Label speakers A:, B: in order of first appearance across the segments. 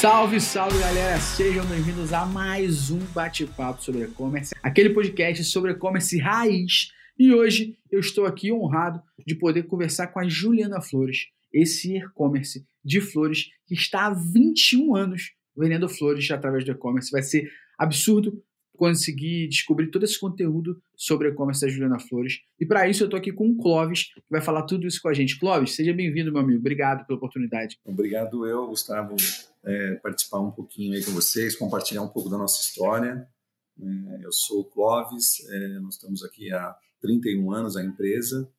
A: Salve, salve galera! Sejam bem-vindos a mais um bate-papo sobre e-commerce, aquele podcast sobre e-commerce raiz. E hoje eu estou aqui honrado de poder conversar com a Juliana Flores, esse e-commerce de flores que está há 21 anos vendendo flores através do e-commerce. Vai ser absurdo conseguir descobrir todo esse conteúdo sobre e-commerce da Juliana Flores. E para isso eu estou aqui com o Clóvis, que vai falar tudo isso com a gente. Clóvis, seja bem-vindo, meu amigo. Obrigado pela oportunidade.
B: Obrigado eu, Gustavo, é, participar um pouquinho aí com vocês, compartilhar um pouco da nossa história. É, eu sou o Clóvis, é, nós estamos aqui há 31 anos a empresa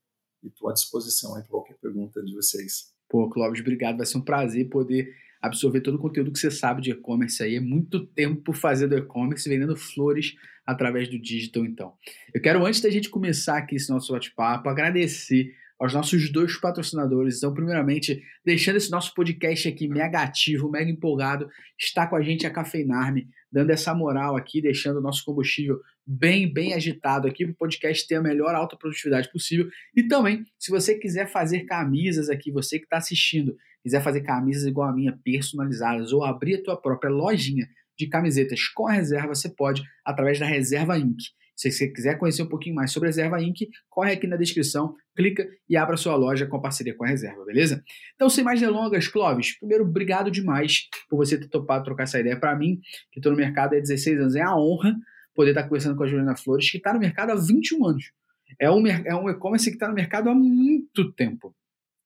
B: e estou à disposição aí para qualquer pergunta de vocês.
A: Pô, Clóvis, obrigado. Vai ser um prazer poder absorver todo o conteúdo que você sabe de e-commerce aí. É muito tempo fazendo e-commerce, vendendo flores através do digital, então. Eu quero, antes da gente começar aqui esse nosso bate-papo, agradecer aos nossos dois patrocinadores. Então, primeiramente, deixando esse nosso podcast aqui mega ativo, mega empolgado, está com a gente a Cafeinarme, dando essa moral aqui, deixando o nosso combustível bem, bem agitado aqui para o podcast ter a melhor alta produtividade possível. E também, se você quiser fazer camisas aqui, você que está assistindo, quiser fazer camisas igual a minha, personalizadas, ou abrir a tua própria lojinha de camisetas com reserva, você pode através da Reserva Inc. Se você quiser conhecer um pouquinho mais sobre a Reserva Inc., corre aqui na descrição, clica e abra sua loja com parceria com a Reserva, beleza? Então, sem mais delongas, Clóvis, primeiro, obrigado demais por você ter topado trocar essa ideia para mim, que estou no mercado há 16 anos. É a honra poder estar conversando com a Juliana Flores, que está no mercado há 21 anos. É um, é um e-commerce que está no mercado há muito tempo.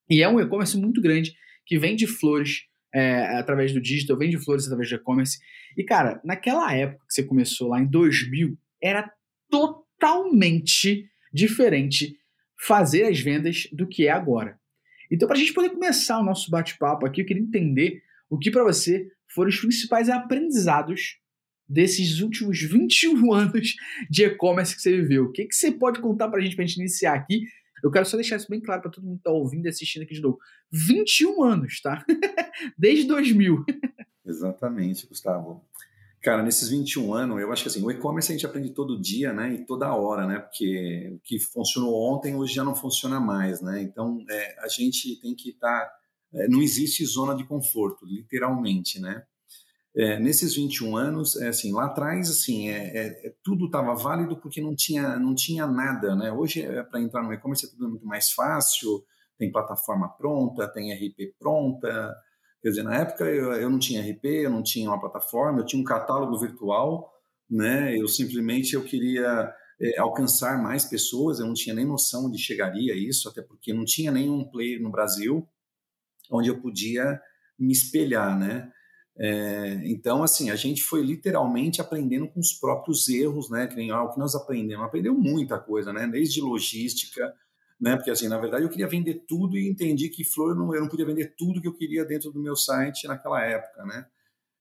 A: E é um e-commerce muito grande que vende flores é, através do digital, vende flores através do e-commerce. E, cara, naquela época que você começou lá em 2000, era totalmente diferente fazer as vendas do que é agora. Então, para a gente poder começar o nosso bate-papo aqui, eu queria entender o que para você foram os principais aprendizados desses últimos 21 anos de e-commerce que você viveu. O que, que você pode contar para a gente, para a gente iniciar aqui? Eu quero só deixar isso bem claro para todo mundo que está ouvindo e assistindo aqui de novo. 21 anos, tá? Desde 2000.
B: Exatamente, Gustavo. Cara, nesses 21 anos, eu acho que assim, o e-commerce a gente aprende todo dia, né, e toda hora, né, porque o que funcionou ontem, hoje já não funciona mais, né, então é, a gente tem que estar, tá, é, não existe zona de conforto, literalmente, né. É, nesses 21 anos, é assim, lá atrás, assim, é, é, é tudo estava válido porque não tinha, não tinha nada, né, hoje é, para entrar no e-commerce é tudo muito mais fácil, tem plataforma pronta, tem RP pronta, Quer dizer, na época eu, eu não tinha RP, eu não tinha uma plataforma, eu tinha um catálogo virtual, né? Eu simplesmente eu queria é, alcançar mais pessoas, eu não tinha nem noção de chegaria a isso, até porque não tinha nenhum player no Brasil onde eu podia me espelhar, né? É, então, assim, a gente foi literalmente aprendendo com os próprios erros, né? Que nem ah, o que nós aprendemos. Aprendeu muita coisa, né? Desde logística, né? Porque assim, na verdade, eu queria vender tudo e entendi que flor não, eu não podia vender tudo que eu queria dentro do meu site naquela época, né?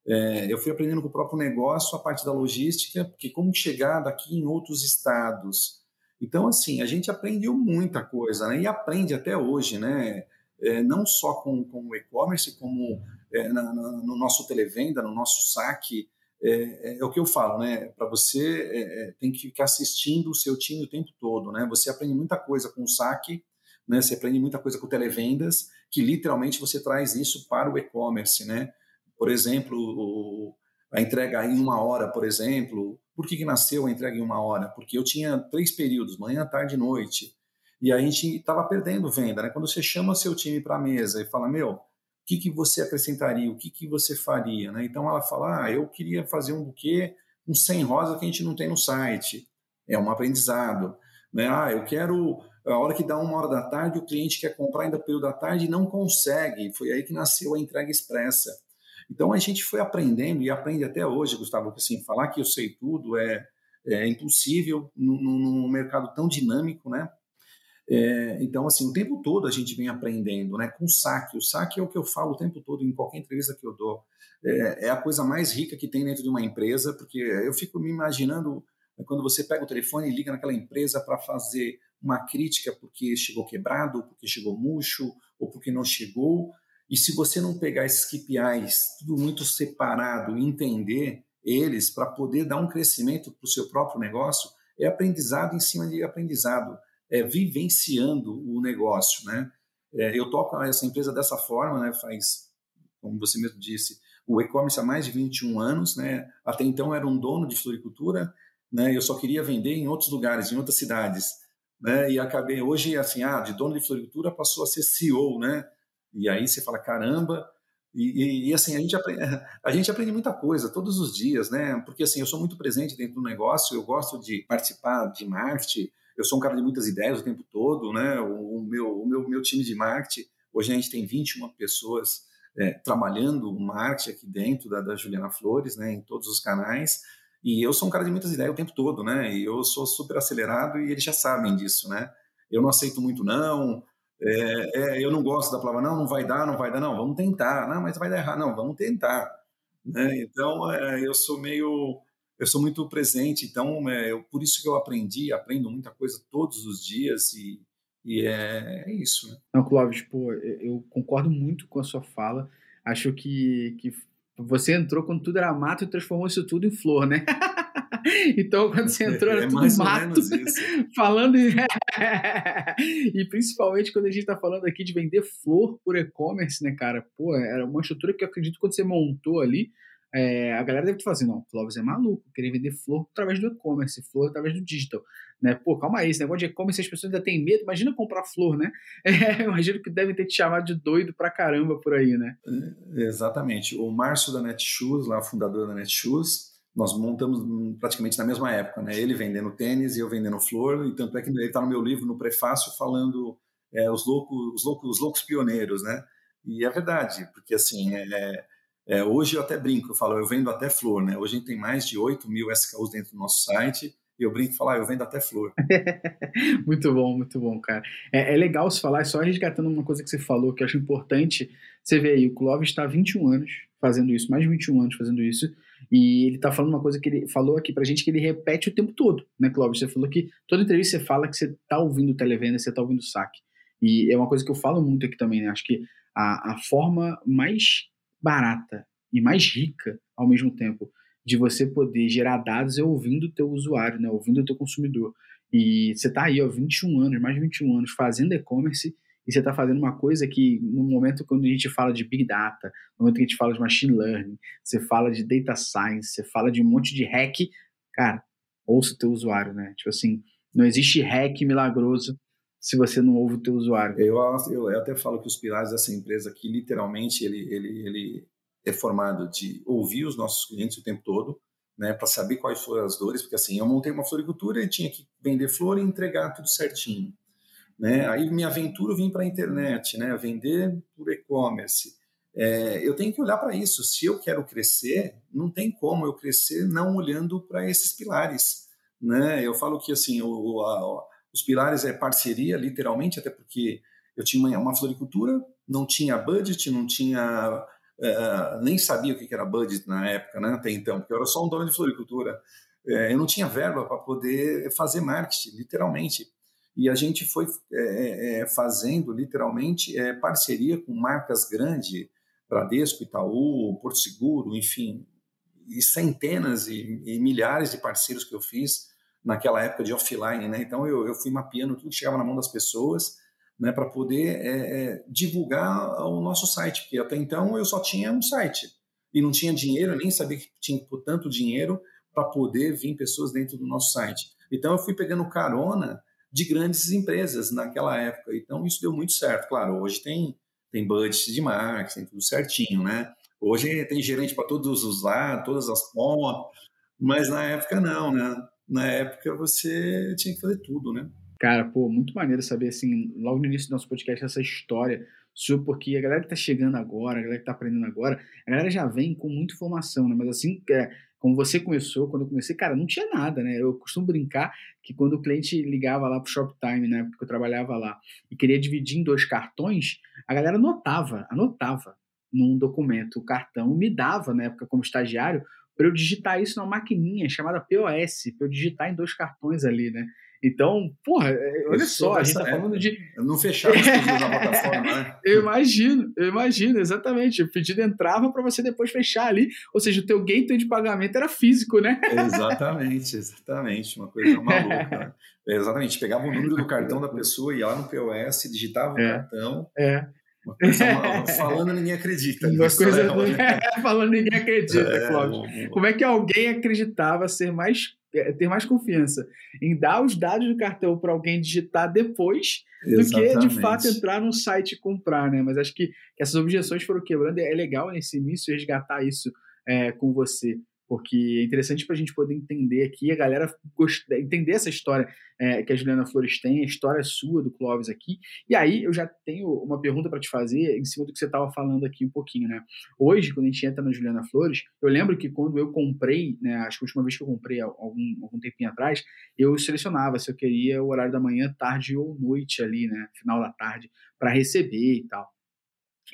B: É, eu fui aprendendo com o próprio negócio a parte da logística, porque como chegar daqui em outros estados. Então, assim, a gente aprendeu muita coisa, né? E aprende até hoje, né? É, não só com, com o e-commerce, como é, na, na, no nosso televenda, no nosso saque, é, é, é, o que eu falo, né? Para você é, é, tem que ficar assistindo o seu time o tempo todo, né? Você aprende muita coisa com o saque, né? Você aprende muita coisa com televendas, que literalmente você traz isso para o e-commerce, né? Por exemplo, o, a entrega em uma hora, por exemplo. Por que, que nasceu a entrega em uma hora? Porque eu tinha três períodos, manhã, tarde e noite. E a gente estava perdendo venda, né? Quando você chama seu time para a mesa e fala, meu, o que, que você acrescentaria, o que, que você faria, né? Então ela fala, ah, eu queria fazer um buquê com 100 rosas que a gente não tem no site. É um aprendizado, né? Ah, eu quero a hora que dá uma hora da tarde, o cliente quer comprar ainda período da tarde e não consegue. Foi aí que nasceu a entrega expressa. Então a gente foi aprendendo e aprende até hoje, Gustavo, que assim, falar que eu sei tudo é, é impossível num, num mercado tão dinâmico, né? É, então, assim, o tempo todo a gente vem aprendendo, né? Com o saque. O saque é o que eu falo o tempo todo em qualquer entrevista que eu dou. É, é a coisa mais rica que tem dentro de uma empresa, porque eu fico me imaginando né, quando você pega o telefone e liga naquela empresa para fazer uma crítica porque chegou quebrado, porque chegou murcho, ou porque não chegou. E se você não pegar esses KPIs, tudo muito separado, e entender eles para poder dar um crescimento para o seu próprio negócio, é aprendizado em cima de aprendizado é, vivenciando o negócio, né? É, eu toco essa empresa dessa forma, né? Faz, como você mesmo disse, o e-commerce há mais de 21 anos, né? Até então era um dono de floricultura, né? Eu só queria vender em outros lugares, em outras cidades, né? E acabei hoje assim, ah, de dono de floricultura passou a ser CEO, né? E aí você fala, caramba, e, e, e, assim, a gente, aprende, a gente aprende muita coisa todos os dias, né? Porque assim, eu sou muito presente dentro do negócio, eu gosto de participar de marketing, eu sou um cara de muitas ideias o tempo todo, né? O, o meu, o meu, meu time de marketing, hoje a gente tem 21 pessoas é, trabalhando marketing aqui dentro da, da Juliana Flores, né? Em todos os canais. E eu sou um cara de muitas ideias o tempo todo, né? E eu sou super acelerado e eles já sabem disso, né? Eu não aceito muito não, é, é, eu não gosto da palavra, não, não vai dar, não vai dar, não, vamos tentar, não, mas vai dar errado, não, vamos tentar. Né? Então, é, eu sou meio, eu sou muito presente, então, é, eu, por isso que eu aprendi, aprendo muita coisa todos os dias e, e é, é isso. Né?
A: Não, Clóvis, pô, eu concordo muito com a sua fala, acho que, que você entrou quando tudo era mato e transformou isso tudo em flor, né? então, quando você entrou, era é tudo mato. falando. E principalmente quando a gente está falando aqui de vender flor por e-commerce, né, cara? Pô, era uma estrutura que eu acredito que quando você montou ali. É, a galera deve estar fazendo, não, Clóvis é maluco, querer vender flor através do e-commerce, flor através do digital, né? Pô, calma aí, esse negócio de e-commerce as pessoas ainda têm medo, imagina comprar flor, né? É, imagino que devem ter te chamado de doido pra caramba por aí, né?
B: É, exatamente. O Márcio da Netshoes, lá, fundador da Netshoes, nós montamos praticamente na mesma época, né? Ele vendendo tênis e eu vendendo flor, e tanto é que ele está no meu livro, no prefácio, falando é, os, loucos, os, loucos, os loucos pioneiros, né? E é verdade, porque assim, é, é, hoje eu até brinco, eu falo, eu vendo até flor, né? Hoje a gente tem mais de 8 mil SKUs dentro do nosso site, e eu brinco e falo, ah, eu vendo até flor.
A: muito bom, muito bom, cara. É, é, legal se falar, só resgatando uma coisa que você falou, que eu acho importante, você vê aí, o Clóvis está há 21 anos fazendo isso, mais de 21 anos fazendo isso, e ele está falando uma coisa que ele falou aqui pra gente que ele repete o tempo todo, né, Clóvis? Você falou que toda entrevista você fala que você está ouvindo televenda, você está ouvindo saque. E é uma coisa que eu falo muito aqui também, né? Acho que a, a forma mais barata e mais rica, ao mesmo tempo, de você poder gerar dados é ouvindo o teu usuário, né? Ouvindo o teu consumidor. E você está aí, ó, 21 anos, mais de 21 anos, fazendo e-commerce e você está fazendo uma coisa que, no momento quando a gente fala de Big Data, no momento que a gente fala de Machine Learning, você fala de Data Science, você fala de um monte de hack, cara, ouça o teu usuário, né? Tipo assim, não existe hack milagroso se você não ouve o teu usuário.
B: Eu, eu, eu até falo que os pilares dessa empresa aqui, literalmente, ele, ele, ele é formado de ouvir os nossos clientes o tempo todo, né, para saber quais foram as dores, porque assim, eu montei uma floricultura e tinha que vender flor e entregar tudo certinho. Né? Aí minha aventura vim para a internet, né? vender por e-commerce. É, eu tenho que olhar para isso. Se eu quero crescer, não tem como eu crescer não olhando para esses pilares. Né? Eu falo que assim, o, a, os pilares é parceria, literalmente, até porque eu tinha uma, floricultura, não tinha budget, não tinha. É, nem sabia o que era budget na época, né? até então, porque eu era só um dono de floricultura. É, eu não tinha verba para poder fazer marketing, literalmente e a gente foi é, é, fazendo literalmente parceria com marcas grandes, Bradesco, Itaú, Porto Seguro, enfim, e centenas e, e, milhares de parceiros que eu fiz naquela época de offline, né? Então eu, eu fui mapeando tudo que chegava na mão das pessoas, né, para poder é, é, divulgar o nosso site, porque até então eu só tinha um site e não tinha dinheiro, nem sabia que tinha pôr tanto dinheiro para poder vir pessoas dentro do nosso site. Então eu fui pegando carona de grandes empresas naquela época. Então, isso deu muito certo. Claro, hoje tem, tem budget de marketing, tudo certinho, né? Hoje tem gerente para todos os lados, todas as pontas, mas na época não, né? Na época você tinha que fazer tudo, né?
A: Cara, pô, muito maneiro saber, assim, logo no início do nosso podcast, essa história sua, porque a galera que tá chegando agora, a galera que tá aprendendo agora, a galera já vem com muita informação, né? Mas assim, é, como você começou, quando eu comecei, cara, não tinha nada, né? Eu costumo brincar que quando o cliente ligava lá pro Shoptime, né, porque eu trabalhava lá, e queria dividir em dois cartões, a galera anotava, anotava num documento o cartão, me dava, na época como estagiário, para eu digitar isso numa maquininha chamada POS, para eu digitar em dois cartões ali, né? Então, porra, é, olha só, a gente tá falando de.
B: Não fechava os pedidos na plataforma, né?
A: Eu imagino, eu imagino, exatamente. O pedido entrava para você depois fechar ali. Ou seja, o teu gateway de pagamento era físico, né?
B: Exatamente, exatamente. Uma coisa maluca. Né? Exatamente. Pegava o número do cartão da pessoa, ia lá no POS, digitava o
A: é,
B: cartão.
A: É.
B: falando ninguém acredita.
A: Uma coisa é, falando ninguém acredita, é, Cláudio. Como é que alguém acreditava ser mais é, ter mais confiança em dar os dados do cartão para alguém digitar depois Exatamente. do que de fato entrar no site e comprar, né? Mas acho que, que essas objeções foram quebrando. É legal nesse início resgatar isso é, com você porque é interessante para a gente poder entender aqui, a galera gost... entender essa história é, que a Juliana Flores tem, a história sua do Clóvis aqui. E aí eu já tenho uma pergunta para te fazer em cima do que você estava falando aqui um pouquinho, né? Hoje, quando a gente entra na Juliana Flores, eu lembro que quando eu comprei, né, acho que a última vez que eu comprei algum, algum tempinho atrás, eu selecionava se eu queria o horário da manhã, tarde ou noite ali, né? Final da tarde, para receber e tal.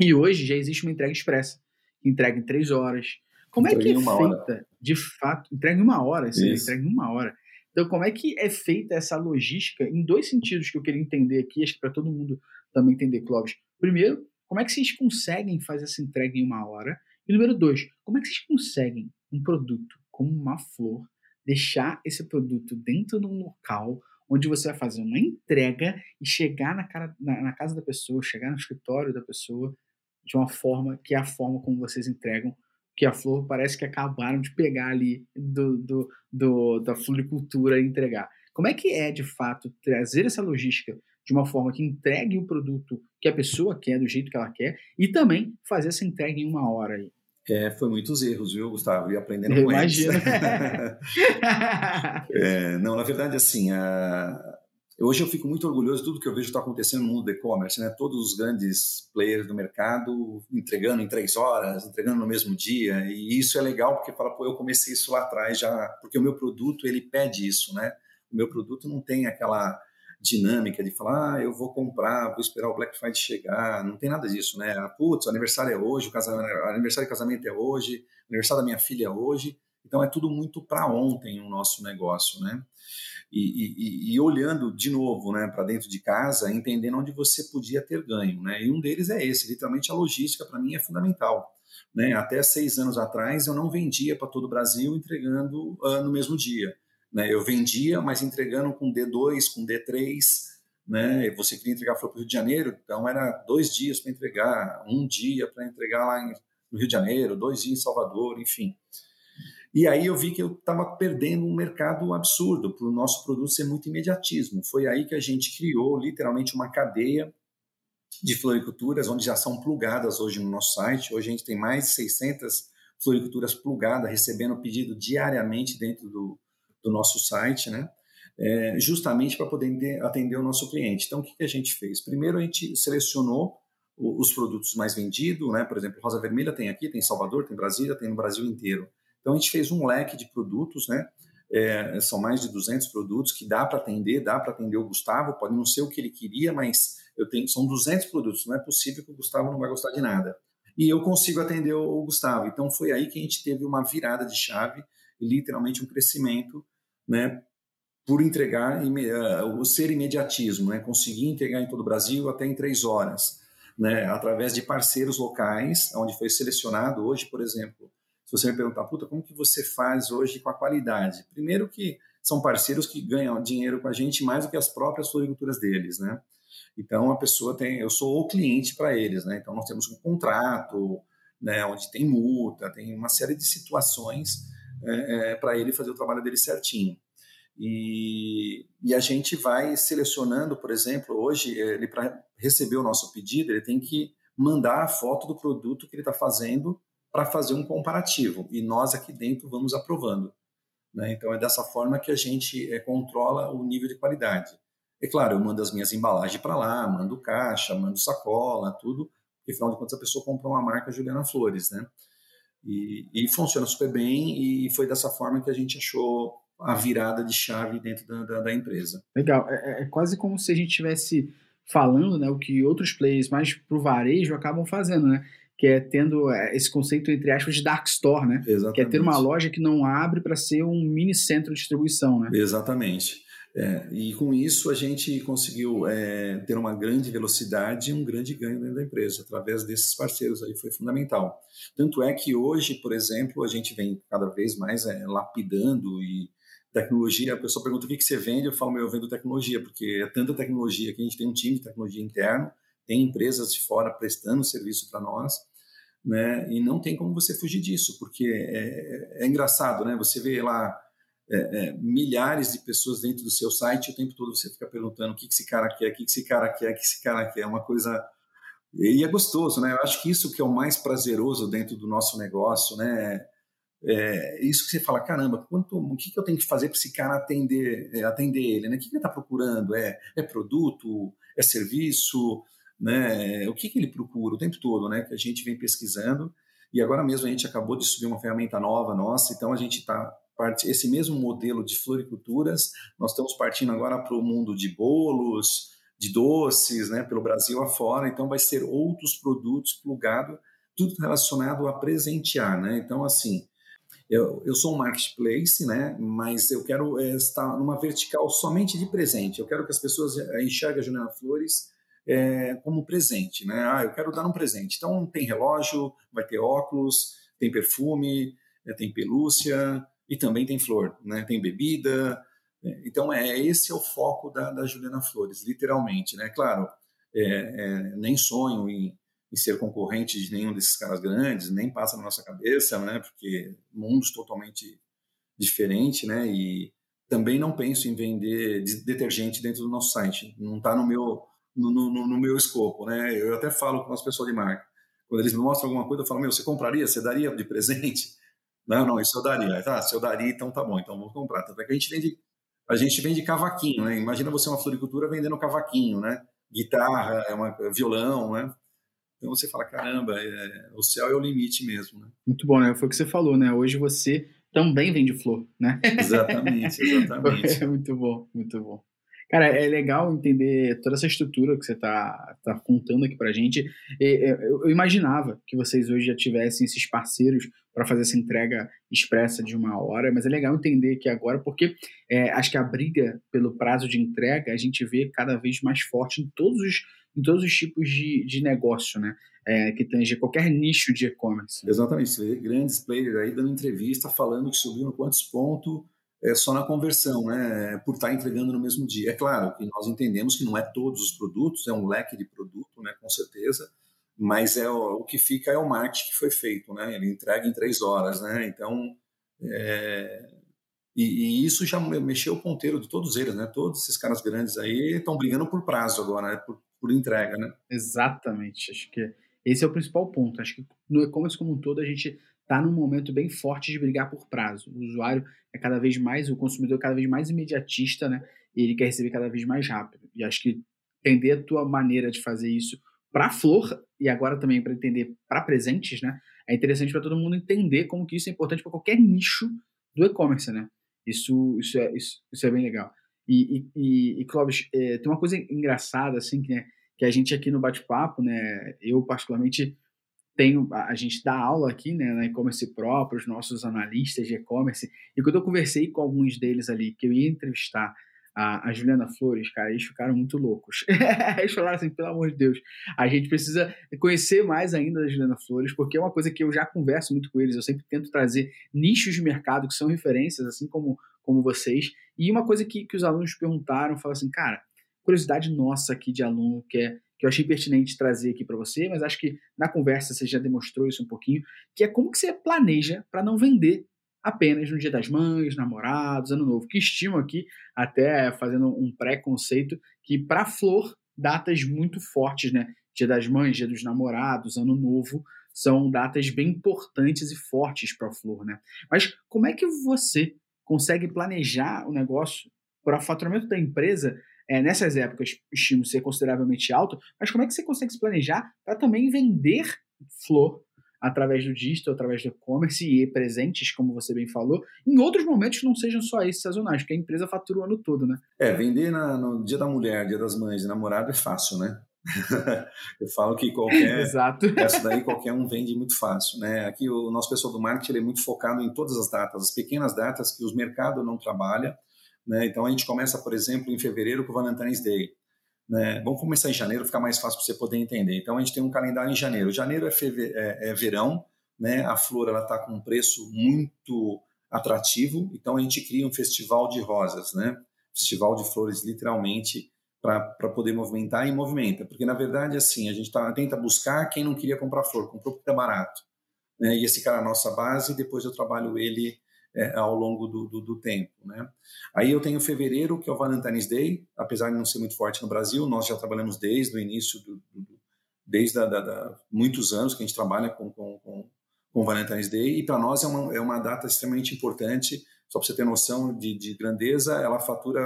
A: E hoje já existe uma entrega expressa, entrega em três horas, como é que é feita, hora. de fato, entrega em uma hora, isso, isso. entrega em uma hora. Então, como é que é feita essa logística em dois sentidos que eu queria entender aqui, acho que para todo mundo também entender, Clóvis. Primeiro, como é que vocês conseguem fazer essa entrega em uma hora? E número dois, como é que vocês conseguem um produto como uma flor, deixar esse produto dentro de um local onde você vai fazer uma entrega e chegar na, cara, na, na casa da pessoa, chegar no escritório da pessoa de uma forma que é a forma como vocês entregam que a flor parece que acabaram de pegar ali do, do, do, da floricultura e entregar. Como é que é, de fato, trazer essa logística de uma forma que entregue o produto que a pessoa quer, do jeito que ela quer, e também fazer essa entrega em uma hora aí?
B: É, foi muitos erros, viu, Gustavo? E aprendendo Eu com imagino. eles. é, não, na verdade, assim, a, Hoje eu fico muito orgulhoso de tudo que eu vejo está acontecendo no mundo do e-commerce, né? Todos os grandes players do mercado entregando em três horas, entregando no mesmo dia, e isso é legal porque fala, pô, eu comecei isso lá atrás já, porque o meu produto ele pede isso, né? O meu produto não tem aquela dinâmica de falar, ah, eu vou comprar, vou esperar o Black Friday chegar, não tem nada disso, né? Ah, putz, aniversário é hoje, o casamento, aniversário de casamento é hoje, aniversário da minha filha é hoje, então é tudo muito para ontem o nosso negócio, né? E, e, e olhando de novo né, para dentro de casa, entendendo onde você podia ter ganho. Né? E um deles é esse, literalmente a logística para mim é fundamental. Né? Até seis anos atrás eu não vendia para todo o Brasil entregando uh, no mesmo dia. Né? Eu vendia, mas entregando com D2, com D3, né? Você queria entregar para o Rio de Janeiro, então era dois dias para entregar, um dia para entregar lá no Rio de Janeiro, dois dias em Salvador, enfim. E aí eu vi que eu estava perdendo um mercado absurdo para o nosso produto ser muito imediatismo. Foi aí que a gente criou literalmente uma cadeia de floriculturas, onde já são plugadas hoje no nosso site. Hoje a gente tem mais de 600 floriculturas plugadas, recebendo pedido diariamente dentro do, do nosso site, né? É, justamente para poder atender o nosso cliente. Então, o que, que a gente fez? Primeiro, a gente selecionou os produtos mais vendidos, né? Por exemplo, Rosa Vermelha tem aqui, tem em Salvador, tem em Brasília, tem no Brasil inteiro. Então a gente fez um leque de produtos, né? É, são mais de 200 produtos que dá para atender, dá para atender o Gustavo, pode não ser o que ele queria, mas eu tenho, são 200 produtos, não é possível que o Gustavo não vai gostar de nada. E eu consigo atender o, Gustavo. Então foi aí que a gente teve uma virada de chave, literalmente um crescimento, né? Por entregar uh, o ser imediatismo, né? Conseguir entregar em todo o Brasil até em três horas, né? Através de parceiros locais, onde foi selecionado hoje, por exemplo, se você me perguntar, puta, como que você faz hoje com a qualidade? Primeiro que são parceiros que ganham dinheiro com a gente mais do que as próprias floriculturas deles, né? Então a pessoa tem, eu sou o cliente para eles, né? Então nós temos um contrato, né, onde tem multa, tem uma série de situações é, é, para ele fazer o trabalho dele certinho. E, e, a gente vai selecionando, por exemplo, hoje ele para receber o nosso pedido ele tem que mandar a foto do produto que ele está fazendo para fazer um comparativo e nós aqui dentro vamos aprovando. Né? Então é dessa forma que a gente é, controla o nível de qualidade. É claro, eu mando as minhas embalagens para lá, mando caixa, mando sacola, tudo, porque afinal de contas a pessoa comprou uma marca Juliana Flores, né? E, e, funciona super bem e foi dessa forma que a gente achou a virada de chave dentro da, da, da empresa.
A: Legal, é, é, quase como se a gente estivesse falando né, o que outros players mais pro varejo acabam fazendo, né? Que é tendo é, esse conceito, entre aspas, de dark store, né? Exatamente. Que é ter uma loja que não abre para ser um mini centro de distribuição, né?
B: Exatamente. É, e com isso a gente conseguiu é, ter uma grande velocidade e um grande ganho dentro da empresa, através desses parceiros aí, foi fundamental. Tanto é que hoje, por exemplo, a gente vem cada vez mais é, lapidando e tecnologia, a pessoa pergunta o que, que você vende, eu falo, meu, eu vendo tecnologia, porque é tanta tecnologia que a gente tem um time de tecnologia interno, tem empresas de fora prestando serviço para nós, né? E não tem como você fugir disso, porque é, é engraçado, né? Você vê lá é, é, milhares de pessoas dentro do seu site, o tempo todo você fica perguntando o que, que esse cara quer, o que, que esse cara quer, o que esse cara quer, é uma coisa... E é gostoso, né? Eu acho que isso que é o mais prazeroso dentro do nosso negócio, né? É isso que você fala, caramba, quanto, o que, que eu tenho que fazer para esse cara atender, é, atender ele, né? O que, que ele está procurando? É, é produto? É serviço? Né? O que, que ele procura o tempo todo, né? Que a gente vem pesquisando e agora mesmo a gente acabou de subir uma ferramenta nova nossa, então a gente está esse mesmo modelo de floriculturas, nós estamos partindo agora para o mundo de bolos, de doces, né, pelo Brasil afora, então vai ser outros produtos plugados, tudo relacionado a presentear, né? Então, assim, eu, eu sou um marketplace, né? Mas eu quero é, estar numa vertical somente de presente. Eu quero que as pessoas é, enxerguem a Juliana Flores é, como presente, né? Ah, eu quero dar um presente. Então, tem relógio, vai ter óculos, tem perfume, é, tem pelúcia, e também tem flor, né? Tem bebida. Né? Então é esse é o foco da, da Juliana Flores, literalmente, né? Claro, é, é, nem sonho em, em, ser concorrente de nenhum desses caras grandes, nem passa na nossa cabeça, né? Porque mundos totalmente diferentes, né? E também não penso em vender detergente dentro do nosso site. Não está no meu no, no, no, meu escopo, né? Eu até falo com as pessoas de marca. Quando eles me mostram alguma coisa, eu falo: meu, você compraria? Você daria de presente? Não, não, isso eu daria. Ah, se eu daria, então tá bom, então vamos comprar. Tanto é que a gente vende, a gente vende cavaquinho, né? Imagina você uma floricultura vendendo cavaquinho, né? Guitarra, é uma, violão, né? Então você fala, caramba, é, o céu é o limite mesmo, né?
A: Muito bom, né? Foi o que você falou, né? Hoje você também vende flor, né?
B: Exatamente, exatamente.
A: É muito bom, muito bom. Cara, é legal entender toda essa estrutura que você está tá contando aqui para a gente. Eu imaginava que vocês hoje já tivessem esses parceiros para fazer essa entrega expressa de uma hora, mas é legal entender que agora, porque é, acho que a briga pelo prazo de entrega a gente vê cada vez mais forte em todos os, em todos os tipos de, de negócio, né? É, que tange qualquer nicho de e-commerce.
B: Exatamente. Grandes players aí dando entrevista falando que subiram quantos pontos é, só na conversão, né, por estar entregando no mesmo dia. É claro que nós entendemos que não é todos os produtos, é um leque de produto, né, com certeza, mas é o, o que fica é o marketing que foi feito, né, ele entrega em três horas, né, então é, e, e, isso já mexeu o ponteiro de todos eles, né, todos esses caras grandes aí estão brigando por prazo agora, né, por, por entrega, né.
A: Exatamente, acho que esse é o principal ponto. Acho que no e-commerce como um todo a gente está num momento bem forte de brigar por prazo. O usuário é cada vez mais, o consumidor é cada vez mais imediatista, né? E ele quer receber cada vez mais rápido. E acho que entender a tua maneira de fazer isso para flor e agora também para entender para presentes, né? É interessante para todo mundo entender como que isso é importante para qualquer nicho do e-commerce, né? Isso, isso, é, isso, isso é bem legal. E, e, e Clóvis, é, tem uma coisa engraçada, assim, que, né, que a gente aqui no bate-papo, né? Eu, particularmente, tenho, a gente dá aula aqui né, na e-commerce para os nossos analistas de e-commerce, e quando eu conversei com alguns deles ali, que eu ia entrevistar a, a Juliana Flores, cara, eles ficaram muito loucos. eles falaram assim, pelo amor de Deus, a gente precisa conhecer mais ainda da Juliana Flores, porque é uma coisa que eu já converso muito com eles, eu sempre tento trazer nichos de mercado que são referências, assim como, como vocês, e uma coisa que, que os alunos perguntaram, falaram assim, cara, curiosidade nossa aqui de aluno que é que eu achei pertinente trazer aqui para você, mas acho que na conversa você já demonstrou isso um pouquinho, que é como que você planeja para não vender apenas no Dia das Mães, namorados, Ano Novo, que estimam aqui, até fazendo um pré-conceito, que para flor, datas muito fortes, né? Dia das Mães, Dia dos Namorados, Ano Novo, são datas bem importantes e fortes para a flor, né? Mas como é que você consegue planejar o negócio para o faturamento da empresa é, nessas épocas o estímulo ser consideravelmente alto, mas como é que você consegue se planejar para também vender flor através do digital, através do e-commerce e presentes, como você bem falou, em outros momentos que não sejam só esses sazonais, porque a empresa fatura o ano todo, né?
B: É, vender na, no dia da mulher, dia das mães e namorado é fácil, né? eu falo que qualquer
A: Exato.
B: essa daí qualquer um vende muito fácil, né? Aqui o nosso pessoal do marketing ele é muito focado em todas as datas, as pequenas datas que os mercados não trabalham né? Então a gente começa, por exemplo, em fevereiro com o Valentine's Day. Né? Vamos começar em janeiro, ficar mais fácil para você poder entender. Então a gente tem um calendário em janeiro. Janeiro é, é, é verão, né? a flor está com um preço muito atrativo, então a gente cria um festival de rosas, né? Festival de flores, literalmente, para poder movimentar e movimenta. Porque, na verdade, assim, a gente tá, tenta buscar quem não queria comprar flor, comprou porque é barato. Né? E esse cara é a nossa base, depois eu trabalho ele é, ao longo do, do, do, tempo. Né? Aí eu tenho fevereiro, que é o Valentine's Day, apesar de não ser muito forte no Brasil, nós já trabalhamos desde o início, do, desde a, da, da, muitos anos que a gente trabalha com, com, com, com Valentine's Day, e para nós é uma, é uma data extremamente importante, só para você ter noção de, de grandeza, ela fatura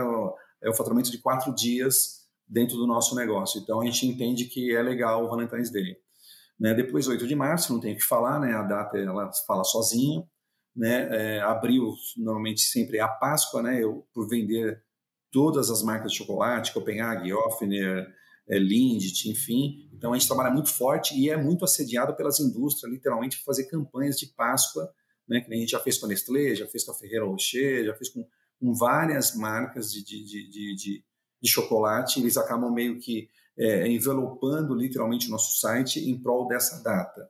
B: é o faturamento de quatro dias dentro do nosso negócio. Então a gente entende que é legal o Valentine's Day. Né? Depois, 8 de março, não tem o que falar, né? a data ela fala sozinha. Né? É, abril, normalmente sempre é a Páscoa, né? eu, por vender todas as marcas de chocolate, Copenhague, Offner, é, Lindt, enfim. Então a gente trabalha muito forte e é muito assediado pelas indústrias, literalmente, fazer campanhas de Páscoa, né? que a gente já fez com a Nestlé, já fez com a Ferreira Rocher, já fez com com várias marcas de, de, de, de, de chocolate, eles acabam meio que é, envelopando literalmente o nosso site em prol dessa data.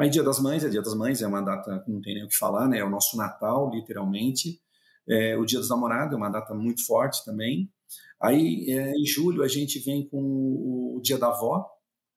B: Aí, Dia das Mães, é Dia das Mães, é uma data que não tem nem o que falar, né? É o nosso Natal, literalmente. É, o Dia dos Namorados é uma data muito forte também. Aí, é, em julho, a gente vem com o Dia da Avó,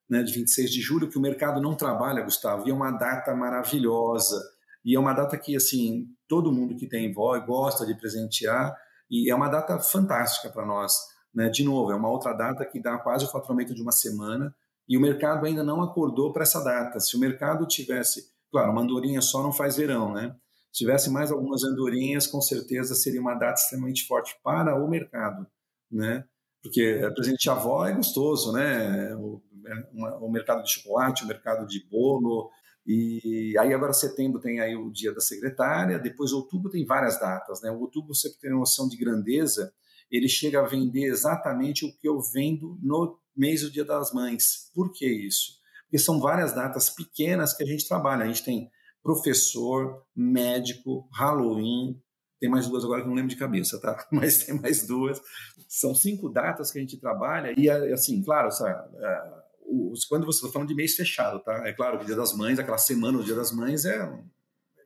B: né, de 26 de julho, que o mercado não trabalha, Gustavo, e é uma data maravilhosa. E é uma data que, assim, todo mundo que tem vó gosta de presentear, e é uma data fantástica para nós. Né? De novo, é uma outra data que dá quase o faturamento de uma semana, e o mercado ainda não acordou para essa data. Se o mercado tivesse, claro, uma andorinha só não faz verão, né? Se tivesse mais algumas andorinhas, com certeza seria uma data extremamente forte para o mercado, né? Porque presente avó é gostoso, né? O, é, o mercado de chocolate, o mercado de bolo, e aí agora setembro tem aí o dia da secretária, depois outubro tem várias datas, né? O outubro, você tem noção de grandeza, ele chega a vender exatamente o que eu vendo no mês do Dia das Mães. Por que isso? Porque são várias datas pequenas que a gente trabalha. A gente tem professor, médico, Halloween, tem mais duas agora que não lembro de cabeça, tá? Mas tem mais duas. São cinco datas que a gente trabalha e assim, claro, sabe, quando você está falando de mês fechado, tá? É claro que o Dia das Mães, aquela semana do Dia das Mães é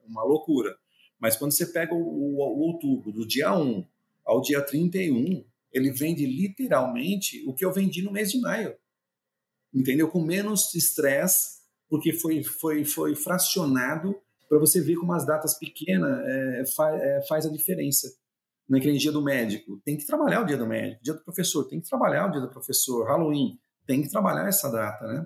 B: uma loucura. Mas quando você pega o, o, o outubro, do dia 1 ao dia 31, ele vende literalmente o que eu vendi no mês de maio. Entendeu? Com menos estresse, porque foi, foi, foi fracionado para você ver como as datas pequenas é, fa, é, faz a diferença. Naquele dia do médico, tem que trabalhar o dia do médico. Dia do professor, tem que trabalhar o dia do professor. Halloween, tem que trabalhar essa data, né?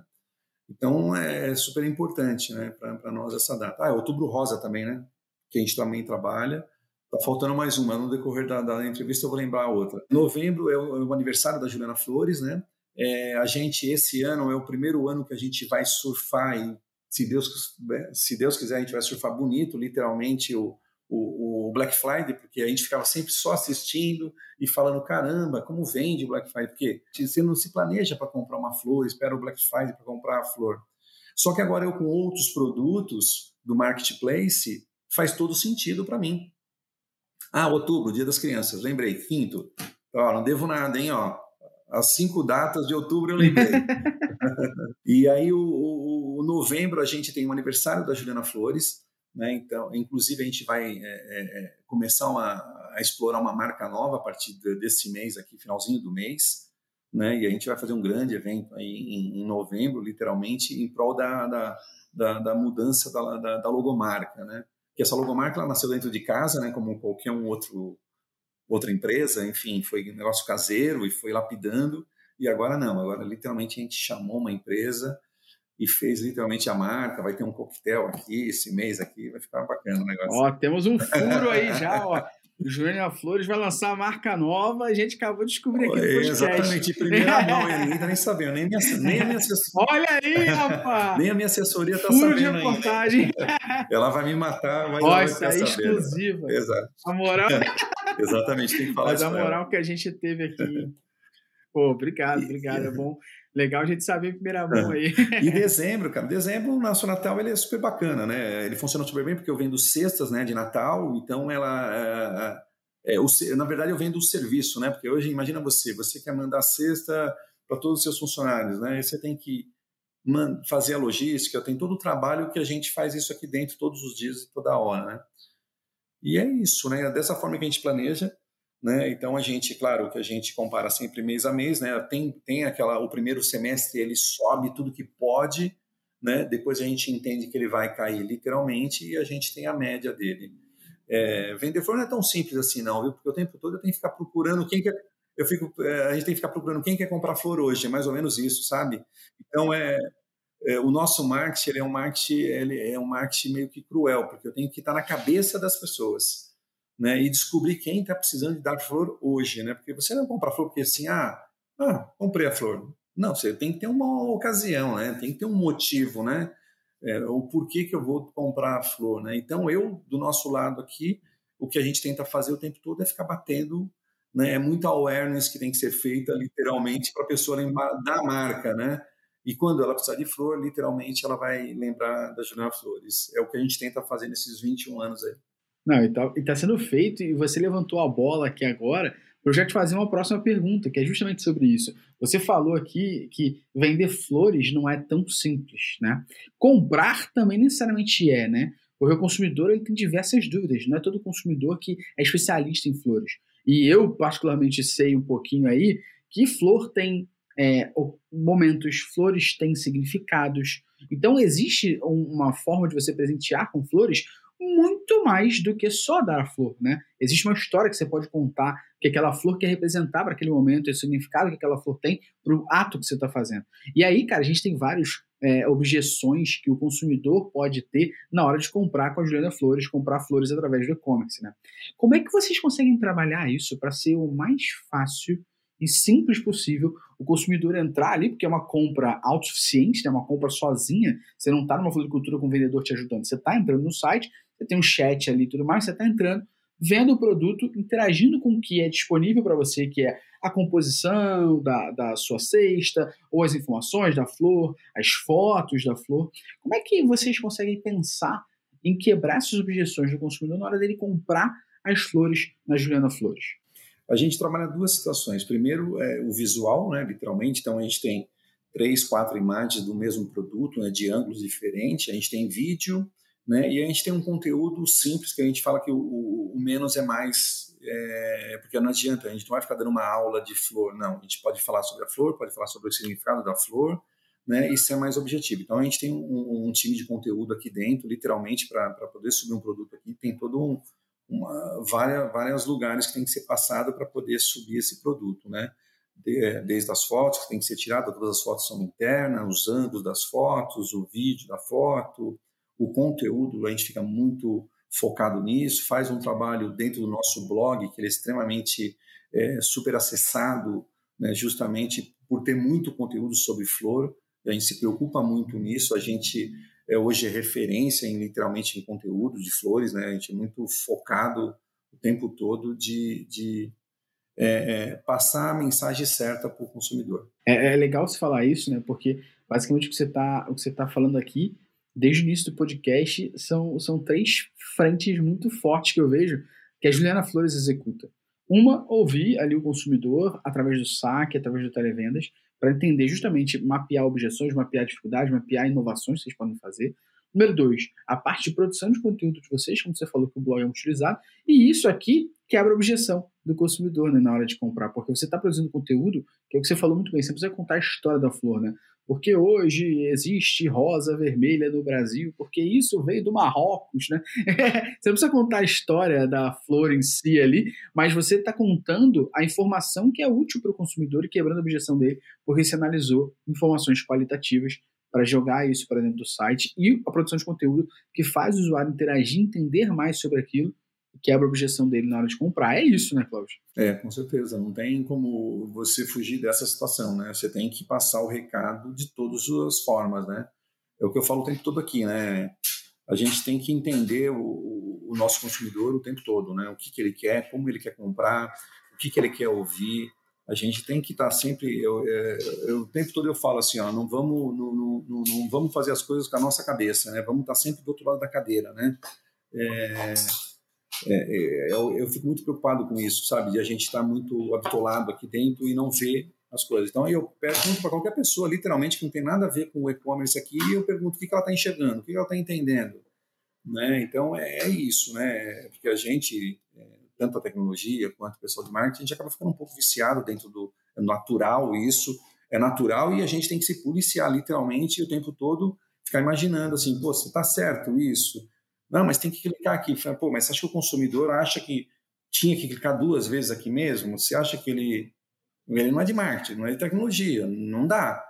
B: Então é super importante, né, para nós essa data. Ah, é outubro rosa também, né? Que a gente também trabalha. Tá faltando mais uma. No decorrer da, da entrevista eu vou lembrar a outra. Novembro é o, é o aniversário da Juliana Flores, né? É, a gente esse ano é o primeiro ano que a gente vai surfar e se Deus se Deus quiser a gente vai surfar bonito, literalmente o o, o, Black Friday, porque a gente ficava sempre só assistindo e falando, caramba, como vende o Black Friday? Porque você não se planeja para comprar uma flor, espera o Black Friday para comprar a flor. Só que agora eu com outros produtos do marketplace faz todo sentido para mim. Ah, outubro, Dia das Crianças, lembrei, quinto. Ó, não devo nada, hein? Ó, as cinco datas de outubro eu lembrei. e aí o, o, o novembro a gente tem o aniversário da Juliana Flores, né? Então, inclusive, a gente vai é, é, é, começar uma, a explorar uma marca nova a partir desse mês aqui, finalzinho do mês, né? E a gente vai fazer um grande evento aí em, em novembro, literalmente, em prol da, da, da, da mudança da, da, da, logomarca, né? Que essa logomarca ela nasceu dentro de casa, né? Como qualquer um outro outra empresa, enfim, foi um negócio caseiro e foi lapidando. E agora não, agora literalmente a gente chamou uma empresa e fez literalmente a marca. Vai ter um coquetel aqui esse mês aqui, vai ficar bacana o negócio.
A: Ó, temos um furo aí já, ó. Júnior Flores vai lançar a marca nova, a gente acabou de descobrir aqui no podcast.
B: Exatamente, primeira mão, ninguém tá nem sabendo, nem, minha, nem a minha assessoria.
A: Olha aí, rapaz!
B: nem a minha assessoria tá
A: Furo
B: sabendo
A: de reportagem.
B: Ela vai me matar, mas
A: Ó,
B: ela vai
A: é exclusiva.
B: Exato.
A: A moral,
B: Exatamente, tem que falar
A: mas
B: isso
A: a
B: pra ela.
A: moral que a gente teve aqui. Pô, obrigado, obrigado. É bom. Legal a gente saber em primeira mão aí.
B: E dezembro, cara, dezembro, o nosso Natal ele é super bacana, né? Ele funciona super bem porque eu vendo cestas, né, de Natal, então ela é, é, o, na verdade eu vendo o serviço, né? Porque hoje imagina você, você quer mandar cesta para todos os seus funcionários, né? E você tem que fazer a logística, tem todo o trabalho que a gente faz isso aqui dentro todos os dias, toda hora, né? E é isso, né? Dessa forma que a gente planeja, né? Então a gente, claro, que a gente compara sempre mês a mês, né? Tem tem aquela o primeiro semestre ele sobe tudo que pode, né? Depois a gente entende que ele vai cair literalmente e a gente tem a média dele. É, vender flor não é tão simples assim não, viu? Porque o tempo todo eu tenho que ficar procurando quem quer eu fico é, a gente tem que ficar procurando quem quer comprar flor hoje, é mais ou menos isso, sabe? Então é, é o nosso marketing ele é um marketing ele é um marketing meio que cruel, porque eu tenho que estar na cabeça das pessoas né, e descobrir quem está precisando de dar flor hoje, né? Porque você não compra flor porque assim, ah, ah, comprei a flor. Não, você tem que ter uma ocasião, né? Tem que ter um motivo, né? É, o porquê que eu vou comprar a flor, né? Então eu, do nosso lado aqui, o que a gente tenta fazer o tempo todo é ficar batendo, né? É muita awareness que tem que ser feita literalmente para a pessoa lembrar da marca, né? E quando ela precisar de flor, literalmente ela vai lembrar da Juliana Flores. É o que a gente tenta fazer nesses 21 anos aí.
A: Não, e tá, e tá sendo feito, e você levantou a bola aqui agora, eu já te fazer uma próxima pergunta, que é justamente sobre isso. Você falou aqui que vender flores não é tão simples, né? Comprar também necessariamente é, né? Porque o consumidor ele tem diversas dúvidas, não é todo consumidor que é especialista em flores. E eu, particularmente, sei um pouquinho aí que flor tem é, momentos, flores têm significados. Então, existe uma forma de você presentear com flores muito mais do que só dar a flor, né? Existe uma história que você pode contar que aquela flor quer representar para aquele momento, o significado que aquela flor tem para o ato que você está fazendo. E aí, cara, a gente tem várias é, objeções que o consumidor pode ter na hora de comprar com a Juliana Flores, comprar flores através do e-commerce, né? Como é que vocês conseguem trabalhar isso para ser o mais fácil e simples possível o consumidor entrar ali, porque é uma compra autossuficiente, é né, uma compra sozinha, você não está numa floricultura com o vendedor te ajudando, você está entrando no site, você tem um chat ali e tudo mais, você está entrando, vendo o produto, interagindo com o que é disponível para você, que é a composição da, da sua cesta, ou as informações da flor, as fotos da flor. Como é que vocês conseguem pensar em quebrar essas objeções do consumidor na hora dele comprar as flores na Juliana Flores?
B: A gente trabalha duas situações. Primeiro, é o visual, né, literalmente. Então, a gente tem três, quatro imagens do mesmo produto, né, de ângulos diferentes. A gente tem vídeo, né? E a gente tem um conteúdo simples que a gente fala que o, o menos é mais, é, porque não adianta, a gente não vai ficar dando uma aula de flor, não. A gente pode falar sobre a flor, pode falar sobre o significado da flor, né? Isso é mais objetivo. Então a gente tem um, um time de conteúdo aqui dentro, literalmente, para poder subir um produto aqui, tem todo um uma, várias, vários lugares que tem que ser passado para poder subir esse produto, né? De, desde as fotos que tem que ser tirada, todas as fotos são internas, os ângulos das fotos, o vídeo da foto, o conteúdo, a gente fica muito focado nisso, faz um trabalho dentro do nosso blog, que ele é extremamente é, super acessado, né, justamente por ter muito conteúdo sobre flor, a gente se preocupa muito nisso, a gente é, hoje é referência em literalmente em conteúdo de flores, né, a gente é muito focado o tempo todo de, de é, é, passar a mensagem certa para o consumidor.
A: É, é, legal você falar isso, né, porque basicamente o que você está tá falando aqui desde o início do podcast, são, são três frentes muito fortes que eu vejo que a Juliana Flores executa. Uma, ouvir ali o consumidor através do saque, através do televendas, para entender justamente mapear objeções, mapear dificuldades, mapear inovações que vocês podem fazer. Número dois, a parte de produção de conteúdo de vocês, como você falou que o blog é utilizado, e isso aqui quebra objeção do consumidor né, na hora de comprar, porque você está produzindo conteúdo, que é o que você falou muito bem, você precisa contar a história da flor, né? porque hoje existe rosa vermelha no Brasil, porque isso veio do Marrocos, né? você não precisa contar a história da flor em si ali, mas você está contando a informação que é útil para o consumidor e quebrando a objeção dele, porque você analisou informações qualitativas para jogar isso para dentro do site e a produção de conteúdo que faz o usuário interagir, entender mais sobre aquilo quebra a objeção dele na hora de comprar. É isso, né, Cláudio?
B: É, com certeza. Não tem como você fugir dessa situação, né? Você tem que passar o recado de todas as formas, né? É o que eu falo o tempo todo aqui, né? A gente tem que entender o, o nosso consumidor o tempo todo, né? O que, que ele quer, como ele quer comprar, o que, que ele quer ouvir. A gente tem que estar tá sempre. Eu, é, eu, o tempo todo eu falo assim, ó, não vamos, não, não, não, vamos fazer as coisas com a nossa cabeça, né? Vamos estar tá sempre do outro lado da cadeira, né? É, é, é, eu, eu, fico muito preocupado com isso, sabe? De a gente estar tá muito habitolado aqui dentro e não ver as coisas. Então, eu pergunto para qualquer pessoa, literalmente, que não tem nada a ver com o e-commerce aqui, e eu pergunto o que, que ela está enxergando, o que, que ela está entendendo. Né? Então, é, é, isso, né? Porque a gente, é, tanto a tecnologia quanto o pessoal de marketing, a gente acaba ficando um pouco viciado dentro do é natural isso, é natural e a gente tem que se policiar literalmente o tempo todo, ficar imaginando assim, pô, você está certo isso? Não, mas tem que clicar aqui. Pô, mas você acha que o consumidor acha que tinha que clicar duas vezes aqui mesmo? Você acha que ele ele não é de marketing, não é de tecnologia, não dá,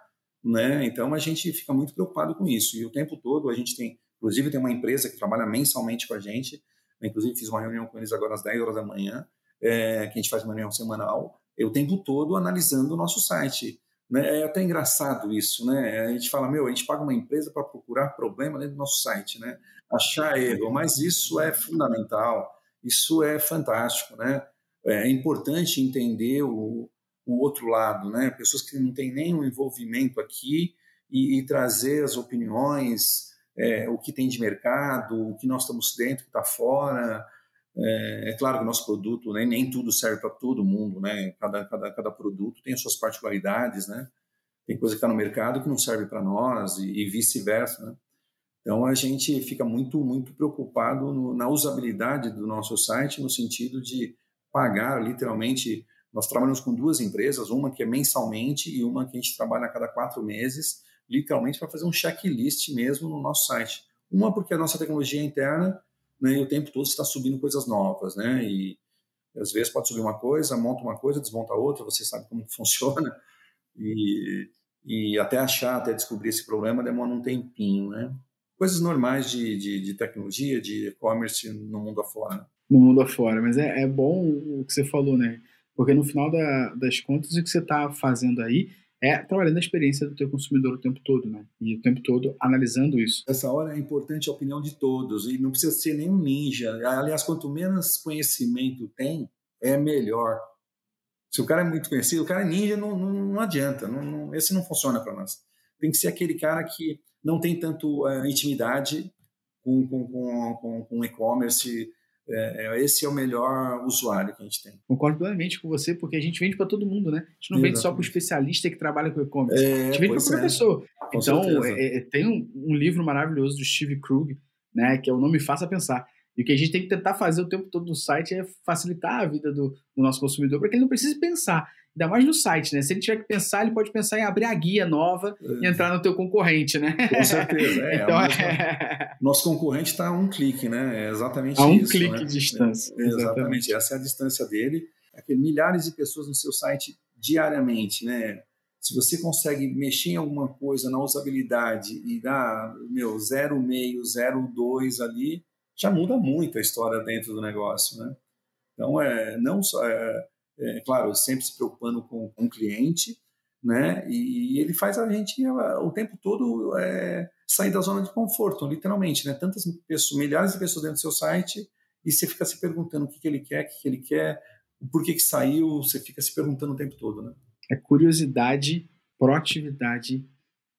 B: né? Então a gente fica muito preocupado com isso e o tempo todo a gente tem, inclusive tem uma empresa que trabalha mensalmente com a gente, inclusive fiz uma reunião com eles agora às 10 horas da manhã, é, que a gente faz uma reunião semanal, o tempo todo analisando o nosso site. Né? É até engraçado isso, né? A gente fala, meu, a gente paga uma empresa para procurar problema dentro do nosso site, né? Achar erro, mas isso é fundamental, isso é fantástico, né? É importante entender o, o outro lado, né? Pessoas que não têm nenhum envolvimento aqui e, e trazer as opiniões, é, o que tem de mercado, o que nós estamos dentro, o que está fora. É, é, claro que o nosso produto, né, nem tudo serve para todo mundo, né? Cada, cada, cada produto tem as suas particularidades, né? Tem coisa que está no mercado que não serve para nós e, e vice-versa, né? Então a gente fica muito muito preocupado no, na usabilidade do nosso site no sentido de pagar literalmente nós trabalhamos com duas empresas, uma que é mensalmente e uma que a gente trabalha a cada quatro meses, literalmente para fazer um checklist mesmo no nosso site. Uma porque a nossa tecnologia é interna né, e o tempo todo está subindo coisas novas, né? E às vezes pode subir uma coisa, monta uma coisa, desmonta outra, você sabe como funciona e, e até achar, até descobrir esse problema demora um tempinho, né? Coisas normais de, de, de tecnologia, de e-commerce no mundo afora.
A: No mundo afora, mas é, é bom o que você falou, né? Porque no final da, das contas, o que você está fazendo aí é trabalhando a experiência do teu consumidor o tempo todo, né? E o tempo todo analisando isso.
B: Essa hora é importante a opinião de todos e não precisa ser nenhum ninja. Aliás, quanto menos conhecimento tem, é melhor. Se o cara é muito conhecido, o cara é ninja, não, não, não adianta. Não, não, esse não funciona para nós. Tem que ser aquele cara que não tem tanto uh, intimidade com, com, com, com, com e-commerce, é, é, esse é o melhor usuário que a gente tem.
A: Concordo plenamente com você, porque a gente vende para todo mundo, né? A gente não Exatamente. vende só para o especialista que trabalha com e-commerce. É, a gente vende para qualquer é. pessoa. Com então, é, é, tem um, um, livro maravilhoso do Steve Krug, né? Que é o Não Me Faça Pensar. E o que a gente tem que tentar fazer o tempo todo no site é facilitar a vida do, do nosso consumidor para que ele não precise pensar. Ainda mais no site, né? Se ele tiver que pensar, ele pode pensar em abrir a guia nova é. e entrar no teu concorrente, né?
B: Com certeza. É, então, é... Nosso concorrente está a um clique, né? É exatamente
A: a um
B: isso.
A: clique
B: né?
A: de distância.
B: É, exatamente. exatamente. Essa é a distância dele. É milhares de pessoas no seu site diariamente, né? Se você consegue mexer em alguma coisa na usabilidade e dar, meu, 0,5, 0,2 ali, já muda muito a história dentro do negócio, né? Então, é, não só... É, é, claro, sempre se preocupando com, o cliente, né? E, e, ele faz a gente o tempo todo é, sair da zona de conforto, literalmente, né? Tantas pessoas, milhares de pessoas dentro do seu site e você fica se perguntando o que, que ele quer, o que, que ele quer, por que, que saiu, você fica se perguntando o tempo todo, né?
A: É curiosidade, proatividade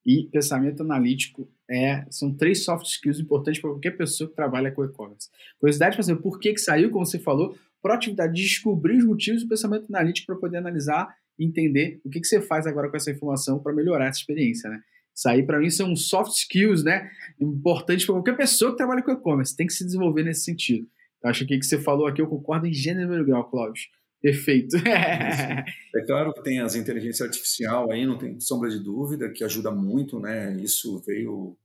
A: e pensamento analítico é, são três soft skills importantes para qualquer pessoa que trabalha com e-commerce. Curiosidade para saber por que, que saiu, como você falou, proatividade de descobrir os motivos do pensamento analítico para poder analisar e entender o que, que você faz agora com essa informação para melhorar essa experiência, né? Isso aí, para mim, são soft skills, né? Importantes para qualquer pessoa que trabalha com e-commerce. Tem que se desenvolver nesse sentido. Então, acho que o que você falou aqui eu concordo em gênero e grau, Cláudio. Perfeito.
B: é claro que tem as inteligências artificial aí, não tem sombra de dúvida, que ajuda muito, né? Isso veio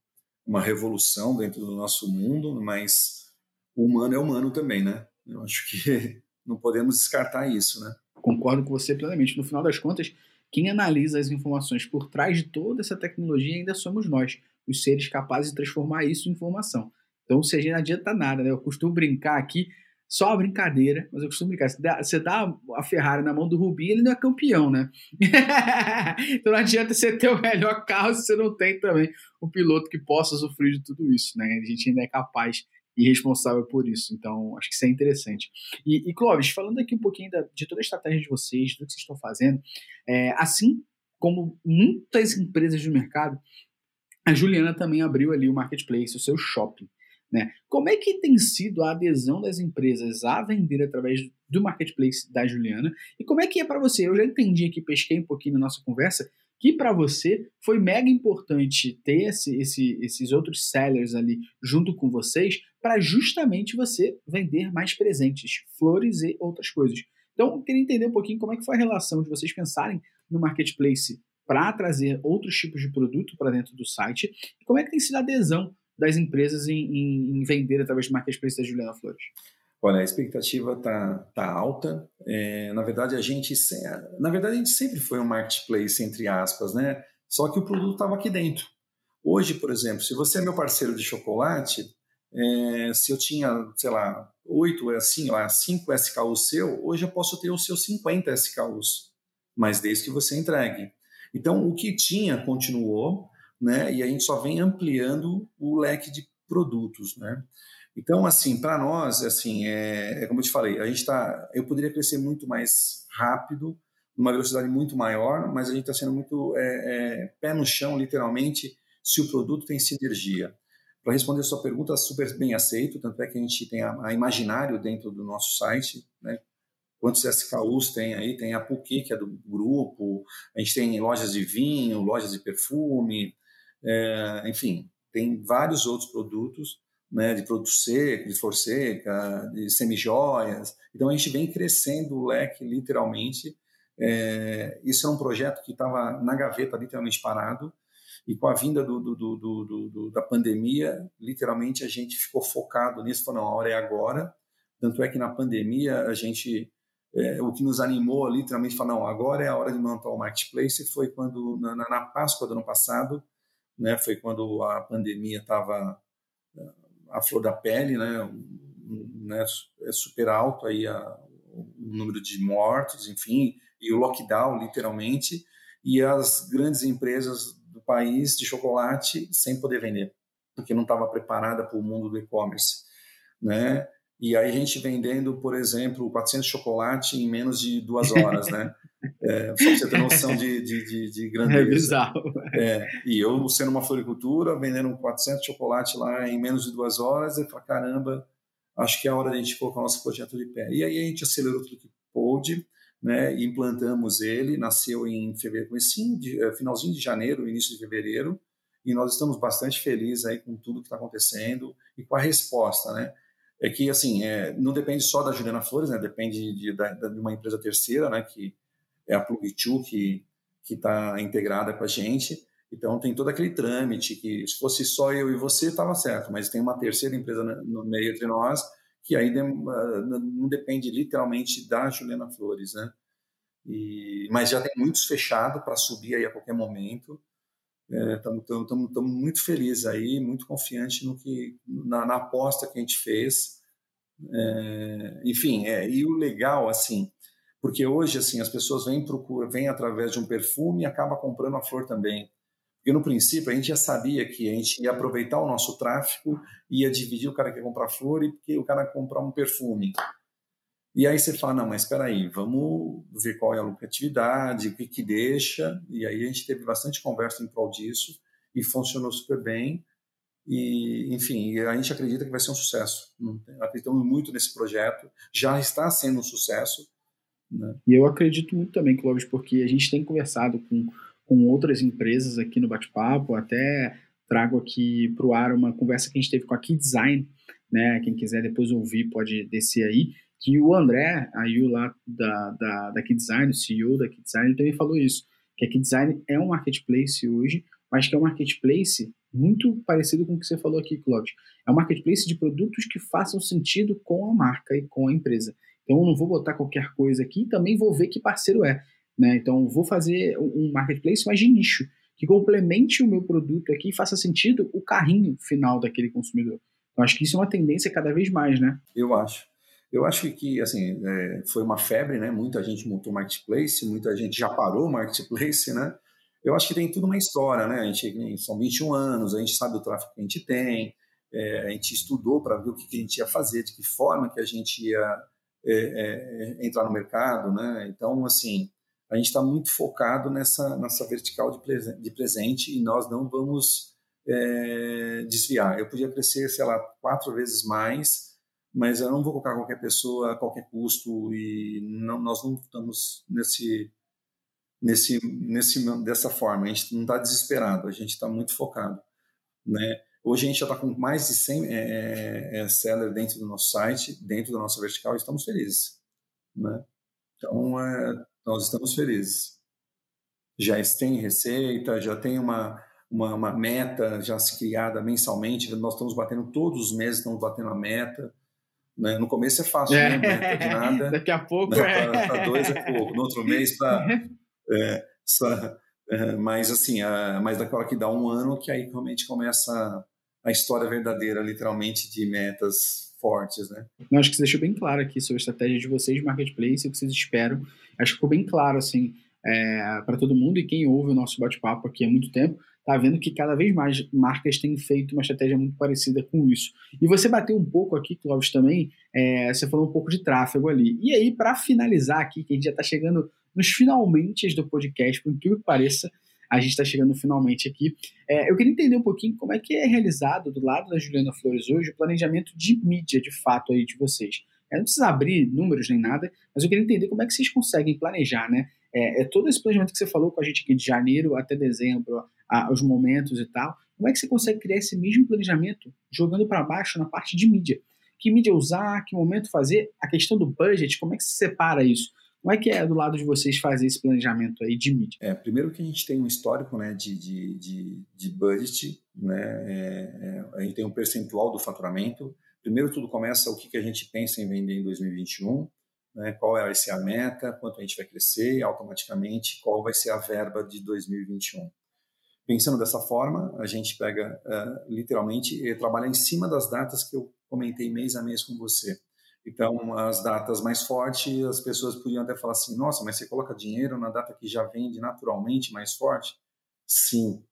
B: uma revolução dentro do nosso mundo, mas o humano é humano também, né? Eu acho que não podemos descartar isso, né?
A: Concordo com você plenamente. No final das contas, quem analisa as informações por trás de toda essa tecnologia ainda somos nós, os seres capazes de transformar isso em informação. Então, se a gente não adianta nada, né? Eu costumo brincar aqui, só a brincadeira, mas eu costumo brincar. Você dá, você dá a Ferrari na mão do Rubinho, ele não é campeão, né? então não adianta você ter o melhor carro se você não tem também um piloto que possa sofrer de tudo isso, né? A gente ainda é capaz e responsável por isso. Então, acho que isso é interessante. E, e Clóvis, falando aqui um pouquinho da, de toda a estratégia de vocês, do que vocês estão fazendo, é, assim como muitas empresas do mercado, a Juliana também abriu ali o marketplace, o seu shopping. Né? Como é que tem sido a adesão das empresas a vender através do marketplace da Juliana? E como é que é para você? Eu já entendi aqui, pesquei um pouquinho na nossa conversa, que para você foi mega importante ter esse, esse, esses outros sellers ali junto com vocês para justamente você vender mais presentes, flores e outras coisas. Então, eu queria entender um pouquinho como é que foi a relação de vocês pensarem no marketplace para trazer outros tipos de produto para dentro do site e como é que tem sido a adesão das empresas em, em, em vender através do marketplace da Juliana Flores.
B: Olha, a expectativa tá, tá alta. É, na verdade, a gente, na verdade, a gente sempre foi um marketplace entre aspas, né? Só que o produto estava aqui dentro. Hoje, por exemplo, se você é meu parceiro de chocolate, é, se eu tinha, sei lá, oito assim, lá, cinco SKUs seu, hoje eu posso ter os seus 50 SKUs, mas desde que você entregue. Então, o que tinha continuou, né? E a gente só vem ampliando o leque de produtos, né? Então, assim, para nós, assim, é, é, como eu te falei, a gente está, eu poderia crescer muito mais rápido, numa velocidade muito maior, mas a gente está sendo muito é, é, pé no chão, literalmente, se o produto tem sinergia. Para responder a sua pergunta, super bem aceito, tanto é que a gente tem a, a Imaginário dentro do nosso site, né? Quantos SKUs tem aí? Tem a Puki, que é do grupo, a gente tem lojas de vinho, lojas de perfume, é, enfim, tem vários outros produtos né, de produto seco, de flor seca, de semijoias. Então a gente vem crescendo o leque literalmente. É, isso é um projeto que estava na gaveta literalmente parado e com a vinda do, do, do, da pandemia, literalmente a gente ficou focado nisso, falou, não, a hora é agora. Tanto é que na pandemia a gente, é, o que nos animou literalmente, falou, não, agora é a hora de montar o marketplace, foi quando, na, na Páscoa do ano passado, né, foi quando a pandemia estava a flor da pele, né, né é super alto aí a, o número de mortos, enfim, e o lockdown, literalmente, e as grandes empresas do país de chocolate sem poder vender, porque não estava preparada para o mundo do e-commerce, né? E aí a gente vendendo, por exemplo, 400 chocolate em menos de duas horas, né? É, só pra você ter noção de, de, de, de grandeza.
A: É bizarro.
B: É, e eu, sendo uma floricultura, vendendo 400 chocolate lá em menos de duas horas, eu falei, caramba, acho que é a hora de a gente colocar o nosso projeto de pé. E aí a gente acelerou tudo que pôde, né, e implantamos ele, nasceu em fevereiro, de, é, finalzinho de janeiro, início de fevereiro, e nós estamos bastante felizes aí com tudo que está acontecendo e com a resposta, né? É que, assim, é, não depende só da Juliana Flores, né? Depende de, de, de uma empresa terceira, né? Que é a Plug2 que está integrada com a gente. Então tem todo aquele trâmite que se fosse só eu e você estava certo, mas tem uma terceira empresa no meio entre nós que aí ah, não depende literalmente da Juliana Flores, né? E, mas já tem muitos fechados para subir aí a qualquer momento. Estamos é, muito felizes aí, muito confiantes no que na, na, aposta que a gente fez. É, enfim, é, e o legal assim porque hoje, assim, as pessoas vêm, procura, vêm através de um perfume e acaba comprando a flor também. Porque no princípio a gente já sabia que a gente ia aproveitar o nosso tráfego, ia dividir o cara que quer comprar flor e o cara comprar um perfume. E aí você fala, não, mas espera aí, vamos ver qual é a lucratividade, o que que deixa. E aí a gente teve bastante conversa em prol disso e funcionou super bem. E, enfim, a gente acredita que vai ser um sucesso. Acreditamos muito nesse projeto, já está sendo um sucesso.
A: Né? E eu acredito muito também, Clóvis, porque a gente tem conversado com, com outras empresas aqui no bate-papo, até trago aqui para o ar uma conversa que a gente teve com a Key Design, né? Quem quiser depois ouvir pode descer aí. Que o André, aí lá da, da, da Key Design, o CEO da Key Design, ele também falou isso, que a Key Design é um marketplace hoje, mas que é um marketplace muito parecido com o que você falou aqui, Clóvis. É um marketplace de produtos que façam sentido com a marca e com a empresa. Então, eu não vou botar qualquer coisa aqui e também vou ver que parceiro é. Né? Então, vou fazer um marketplace mais de nicho, que complemente o meu produto aqui e faça sentido o carrinho final daquele consumidor. Então, acho que isso é uma tendência cada vez mais, né?
B: Eu acho. Eu acho que, assim, é, foi uma febre, né? Muita gente montou marketplace, muita gente já parou marketplace, né? Eu acho que tem tudo uma história, né? A gente, são 21 anos, a gente sabe o tráfego que a gente tem, é, a gente estudou para ver o que a gente ia fazer, de que forma que a gente ia é, é, entrar no mercado, né? Então, assim, a gente está muito focado nessa, nessa vertical de, presen de presente e nós não vamos é, desviar. Eu podia crescer, sei lá, quatro vezes mais, mas eu não vou colocar qualquer pessoa a qualquer custo e não, nós não estamos nesse nesse nesse dessa forma. A gente não está desesperado, a gente está muito focado, né? Hoje a gente já está com mais de 100 é, é, é, dentro do nosso site, dentro da nossa vertical, e estamos felizes, né? Então é, nós estamos felizes. Já tem receita, já tem uma uma, uma meta já criada mensalmente. Nós estamos batendo todos os meses, estamos batendo a meta. Né? No começo é fácil, é. né? De nada.
A: Daqui a pouco é.
B: Para dois é pouco. No outro mês para. É, é, mas assim, a, mas daquela que dá um ano que aí realmente começa a história verdadeira, literalmente, de metas fortes, né?
A: Eu acho que você deixou bem claro aqui sobre a estratégia de vocês de marketplace, o que vocês esperam. Acho que ficou bem claro, assim, é, para todo mundo e quem ouve o nosso bate-papo aqui há muito tempo, está vendo que cada vez mais marcas têm feito uma estratégia muito parecida com isso. E você bateu um pouco aqui, Clóvis, também, é, você falou um pouco de tráfego ali. E aí, para finalizar aqui, que a gente já está chegando nos finalmente do podcast, por incrível que pareça, a gente está chegando finalmente aqui. É, eu queria entender um pouquinho como é que é realizado do lado da Juliana Flores hoje o planejamento de mídia, de fato, aí de vocês. Eu não precisa abrir números nem nada, mas eu queria entender como é que vocês conseguem planejar, né? É, é todo esse planejamento que você falou com a gente aqui de janeiro até dezembro, a, os momentos e tal. Como é que você consegue criar esse mesmo planejamento jogando para baixo na parte de mídia? Que mídia usar, que momento fazer, a questão do budget, como é que se separa isso? Como é que é do lado de vocês fazer esse planejamento aí de mídia?
B: É, primeiro que a gente tem um histórico né, de, de, de, de budget, né, é, é, a gente tem um percentual do faturamento. Primeiro tudo começa o que, que a gente pensa em vender em 2021, né, qual vai ser a meta, quanto a gente vai crescer, automaticamente qual vai ser a verba de 2021. Pensando dessa forma, a gente pega uh, literalmente e trabalha em cima das datas que eu comentei mês a mês com você. Então, as datas mais fortes, as pessoas podiam até falar assim: nossa, mas você coloca dinheiro na data que já vende naturalmente mais forte? Sim.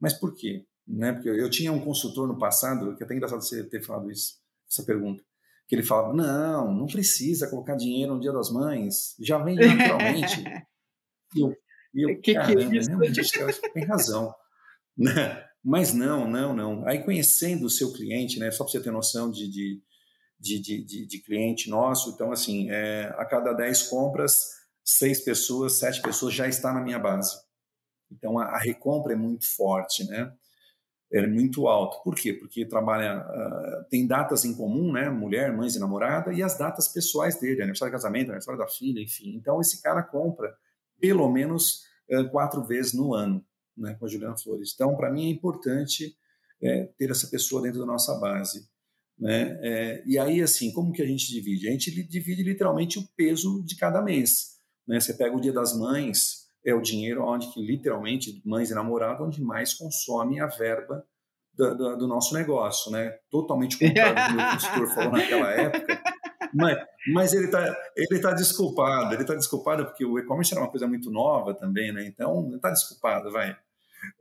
B: Mas por quê? Né? Porque eu tinha um consultor no passado, que é até engraçado você ter falado isso, essa pergunta, que ele falava: não, não precisa colocar dinheiro no Dia das Mães, já vende naturalmente. e eu, e eu, que caramba, que é isso? Realmente, tem razão. Né? Mas não, não, não. Aí conhecendo o seu cliente, né, só para você ter noção de, de, de, de, de cliente nosso, então assim, é, a cada 10 compras, seis pessoas, sete pessoas já está na minha base. Então a, a recompra é muito forte, né? É muito alto. Por quê? Porque trabalha, uh, tem datas em comum, né? Mulher, mães e namorada, e as datas pessoais dele, aniversário de casamento, aniversário da filha, enfim. Então esse cara compra pelo menos uh, quatro vezes no ano né, com a Juliana Flores. Então, para mim é importante é, ter essa pessoa dentro da nossa base. Né? É, e aí, assim, como que a gente divide? A gente divide literalmente o peso de cada mês. Né? Você pega o Dia das Mães, é o dinheiro onde que literalmente mães e namorado onde mais consome a verba do, do, do nosso negócio, né? Totalmente contrário do que o meu consultor falou naquela época. Mas, mas ele está ele tá desculpado, ele está desculpado porque o e-commerce era uma coisa muito nova também, né? Então, está desculpado, vai.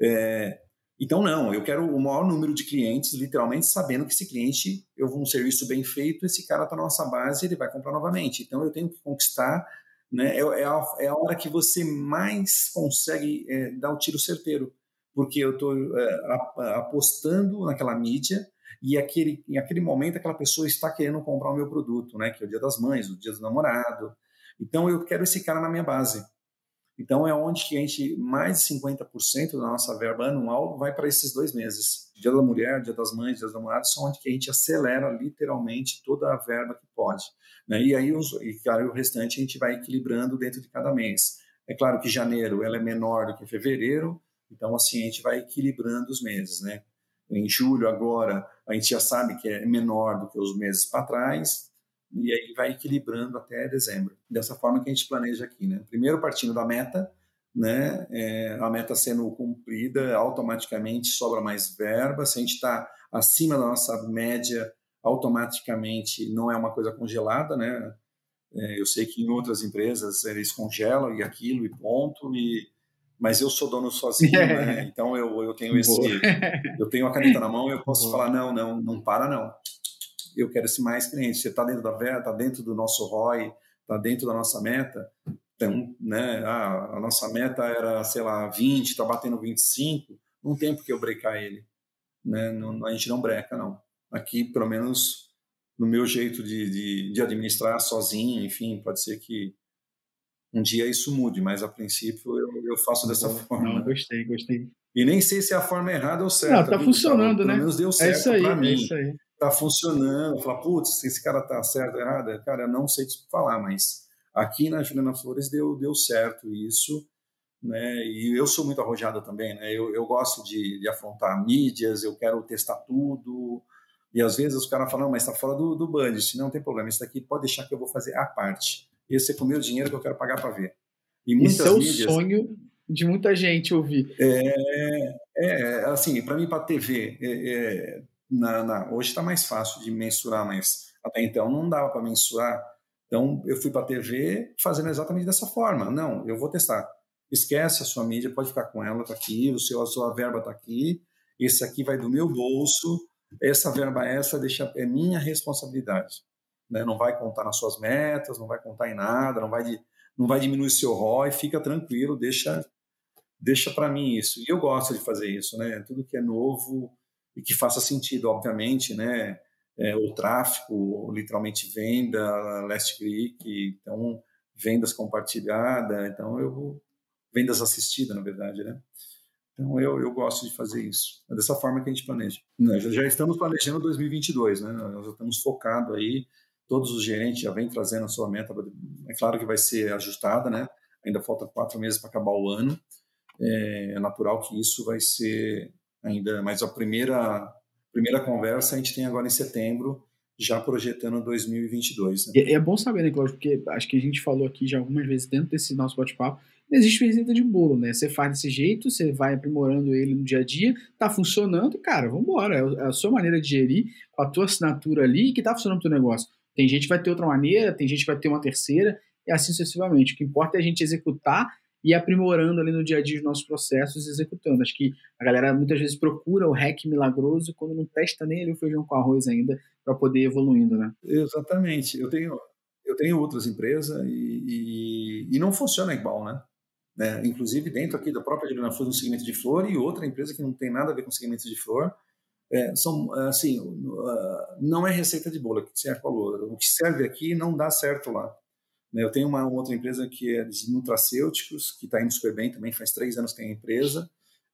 B: É, então, não, eu quero o maior número de clientes, literalmente sabendo que esse cliente, eu vou um serviço bem feito, esse cara está na nossa base ele vai comprar novamente. Então, eu tenho que conquistar, né? É, é, a, é a hora que você mais consegue é, dar o tiro certeiro, porque eu estou é, apostando naquela mídia e aquele, em aquele momento aquela pessoa está querendo comprar o meu produto, né? Que é o dia das mães, o dia do namorado. Então, eu quero esse cara na minha base. Então, é onde que a gente, mais de 50% da nossa verba anual vai para esses dois meses. Dia da Mulher, Dia das Mães, Dia dos Namorados, são onde que a gente acelera literalmente toda a verba que pode. Né? E aí, os, e, claro, o restante a gente vai equilibrando dentro de cada mês. É claro que janeiro ela é menor do que fevereiro, então, assim, a gente vai equilibrando os meses, né? Em julho, agora, a gente já sabe que é menor do que os meses para trás, e aí vai equilibrando até dezembro. Dessa forma que a gente planeja aqui, né? Primeiro partindo da meta, né? É, a meta sendo cumprida, automaticamente sobra mais verba. Se a gente está acima da nossa média, automaticamente não é uma coisa congelada, né? É, eu sei que em outras empresas eles congelam e aquilo e ponto e mas eu sou dono sozinho, né? Então eu, eu tenho esse, eu tenho a caneta na mão, eu posso falar não, não, não para não eu quero esse mais clientes. Você está dentro da VEA, está dentro do nosso ROI, está dentro da nossa meta. Então, né, ah, a nossa meta era, sei lá, 20, está batendo 25, não tem por que eu brecar ele. né? Não, a gente não breca, não. Aqui, pelo menos no meu jeito de, de, de administrar sozinho, enfim, pode ser que um dia isso mude, mas a princípio eu, eu faço dessa forma.
A: Não, gostei, gostei.
B: E nem sei se é a forma errada ou certa. Não,
A: tá funcionando,
B: Pelo
A: né?
B: Pelo menos deu certo é isso aí,
A: pra
B: mim. É
A: isso aí.
B: Tá funcionando. Falar, putz, esse cara tá certo ou errado? Cara, eu não sei te falar, mas aqui na Juliana Flores deu, deu certo isso. Né? E eu sou muito arrojado também, né? Eu, eu gosto de, de afrontar mídias, eu quero testar tudo. E às vezes os caras falam, mas está fora do, do budget. Não tem problema, isso daqui pode deixar que eu vou fazer a parte. Esse é com o meu dinheiro que eu quero pagar para ver.
A: E muitas Isso é o mídias, sonho de muita gente ouvir.
B: É, é assim, para mim, para TV, é, é, na, na, hoje está mais fácil de mensurar, mas até então não dava para mensurar. Então, eu fui para a TV fazendo exatamente dessa forma. Não, eu vou testar. Esquece a sua mídia, pode ficar com ela, está aqui, o seu, a sua verba está aqui, esse aqui vai do meu bolso, essa verba essa deixa, é minha responsabilidade. Né? Não vai contar nas suas metas, não vai contar em nada, não vai, de, não vai diminuir seu ROI, fica tranquilo, deixa deixa para mim isso. E eu gosto de fazer isso, né? Tudo que é novo e que faça sentido, obviamente, né? É, o tráfego, literalmente venda, last click, então vendas compartilhada, então eu vendas assistidas, na verdade, né? Então eu, eu gosto de fazer isso. É dessa forma que a gente planeja. Nós já estamos planejando 2022, né? Nós já estamos focados aí. Todos os gerentes já vêm trazendo a sua meta. É claro que vai ser ajustada, né? Ainda falta quatro meses para acabar o ano é, é natural que isso vai ser ainda, mas a primeira primeira conversa a gente tem agora em setembro, já projetando 2022. Né?
A: É, é bom saber, né, Cláudio, porque acho que a gente falou aqui já algumas vezes dentro desse nosso bate-papo, existe receita de bolo, né? Você faz desse jeito, você vai aprimorando ele no dia a dia, tá funcionando, cara, vambora. É, é a sua maneira de gerir, com a tua assinatura ali, que tá funcionando o teu negócio. Tem gente que vai ter outra maneira, tem gente que vai ter uma terceira, e assim sucessivamente. O que importa é a gente executar e aprimorando ali no dia a dia os nossos processos e executando. Acho que a galera muitas vezes procura o hack milagroso quando não testa nem ali o feijão com arroz ainda para poder ir evoluindo, né?
B: Exatamente. Eu tenho, eu tenho outras empresas e, e, e não funciona igual, né? né? Inclusive dentro aqui da própria Juliana Flor, no segmento de flor e outra empresa que não tem nada a ver com segmento de flor, é, são assim, não é receita de bolo, que o falou. O que serve aqui não dá certo lá. Né, eu tenho uma outra empresa que é de nutracêuticos, que está indo super bem também, faz três anos que tem a empresa,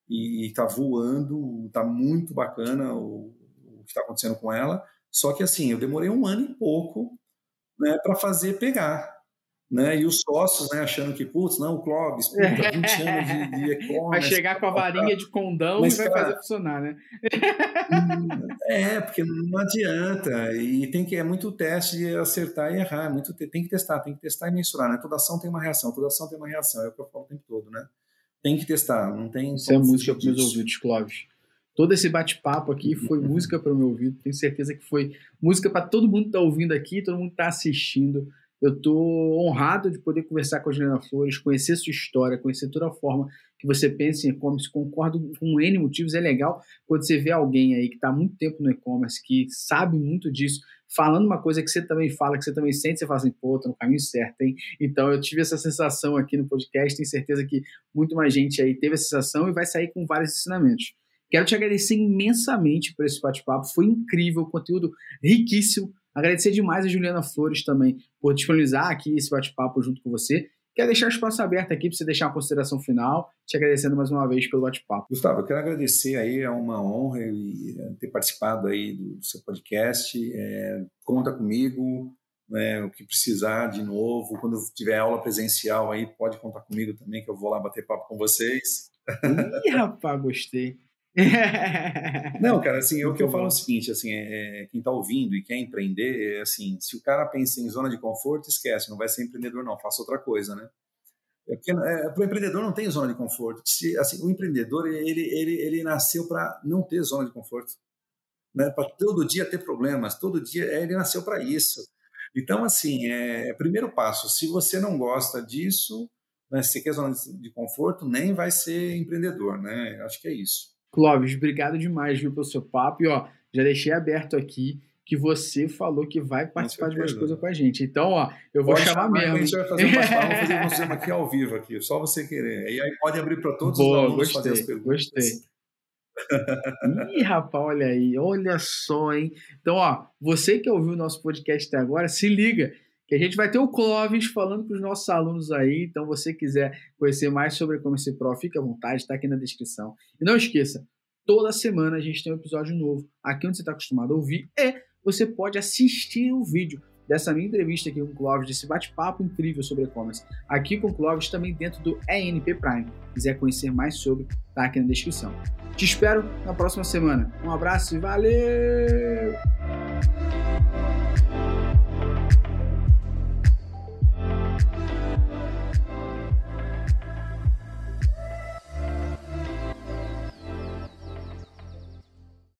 B: e está voando, está muito bacana o, o que está acontecendo com ela. Só que assim, eu demorei um ano e pouco né, para fazer pegar né? E os sócios, né, achando que, putz, não, o Clóvis, puta, 20 anos de, de e-commerce.
A: Vai chegar com a varinha de condão Mas, e vai cara, fazer funcionar, né?
B: é, porque não adianta. E tem que, é muito teste de acertar e errar. É muito, tem que testar, tem que testar e mensurar, né? Toda ação tem uma reação, toda ação tem uma reação, é o que eu falo o tempo todo, né? Tem que testar, não tem.
A: Isso é música para meus ouvidos, Clóvis. Todo esse bate-papo aqui foi música para o meu ouvido. Tenho certeza que foi música para todo mundo que está ouvindo aqui, todo mundo que está assistindo. Eu estou honrado de poder conversar com a Juliana Flores, conhecer sua história, conhecer toda a forma que você pensa em e-commerce. Concordo com N motivos. É legal quando você vê alguém aí que está muito tempo no e-commerce, que sabe muito disso, falando uma coisa que você também fala, que você também sente, você fala assim, pô, tô no caminho certo, hein? Então eu tive essa sensação aqui no podcast, tenho certeza que muito mais gente aí teve essa sensação e vai sair com vários ensinamentos. Quero te agradecer imensamente por esse bate-papo, foi incrível, conteúdo riquíssimo. Agradecer demais a Juliana Flores também por disponibilizar aqui esse bate-papo junto com você. Quero deixar o espaço aberto aqui para você deixar uma consideração final, te agradecendo mais uma vez pelo bate-papo.
B: Gustavo, eu quero agradecer aí, é uma honra ter participado aí do seu podcast. É, conta comigo, né, o que precisar de novo. Quando tiver aula presencial aí, pode contar comigo também, que eu vou lá bater papo com vocês.
A: Ih, rapaz, gostei.
B: Não, cara, assim, o que eu falo é o seguinte, assim, é, é quem está ouvindo e quer empreender, é assim, se o cara pensa em zona de conforto, esquece, não vai ser empreendedor não, faça outra coisa, né? É porque é, o empreendedor não tem zona de conforto. Se, assim, o empreendedor ele, ele, ele nasceu para não ter zona de conforto, né? Para todo dia ter problemas, todo dia é, ele nasceu para isso. Então, assim, é, primeiro passo. Se você não gosta disso, né, se quer zona de conforto, nem vai ser empreendedor, né? Acho que é isso.
A: Clóvis, obrigado demais viu, pelo seu papo. E ó, já deixei aberto aqui que você falou que vai participar de mais coisas com a gente. Então, ó, eu vou pode chamar, mesmo. A
B: gente vai fazer um vamos fazer um aqui ao vivo aqui, só você querer. E aí pode abrir para todos Boa,
A: os alunos gostei, fazer as perguntas. Gostei. Ih, rapaz, olha aí, olha só, hein? Então, ó, você que ouviu o nosso podcast até agora, se liga que a gente vai ter o Clóvis falando para os nossos alunos aí. Então, você quiser conhecer mais sobre como ser pro, fica à vontade, está aqui na descrição. E não esqueça, toda semana a gente tem um episódio novo aqui onde você está acostumado a ouvir e você pode assistir o vídeo dessa minha entrevista aqui com o Clóvis, desse bate-papo incrível sobre e-commerce, aqui com o Clóvis, também dentro do ENP Prime. Se quiser conhecer mais sobre, tá aqui na descrição. Te espero na próxima semana. Um abraço e valeu!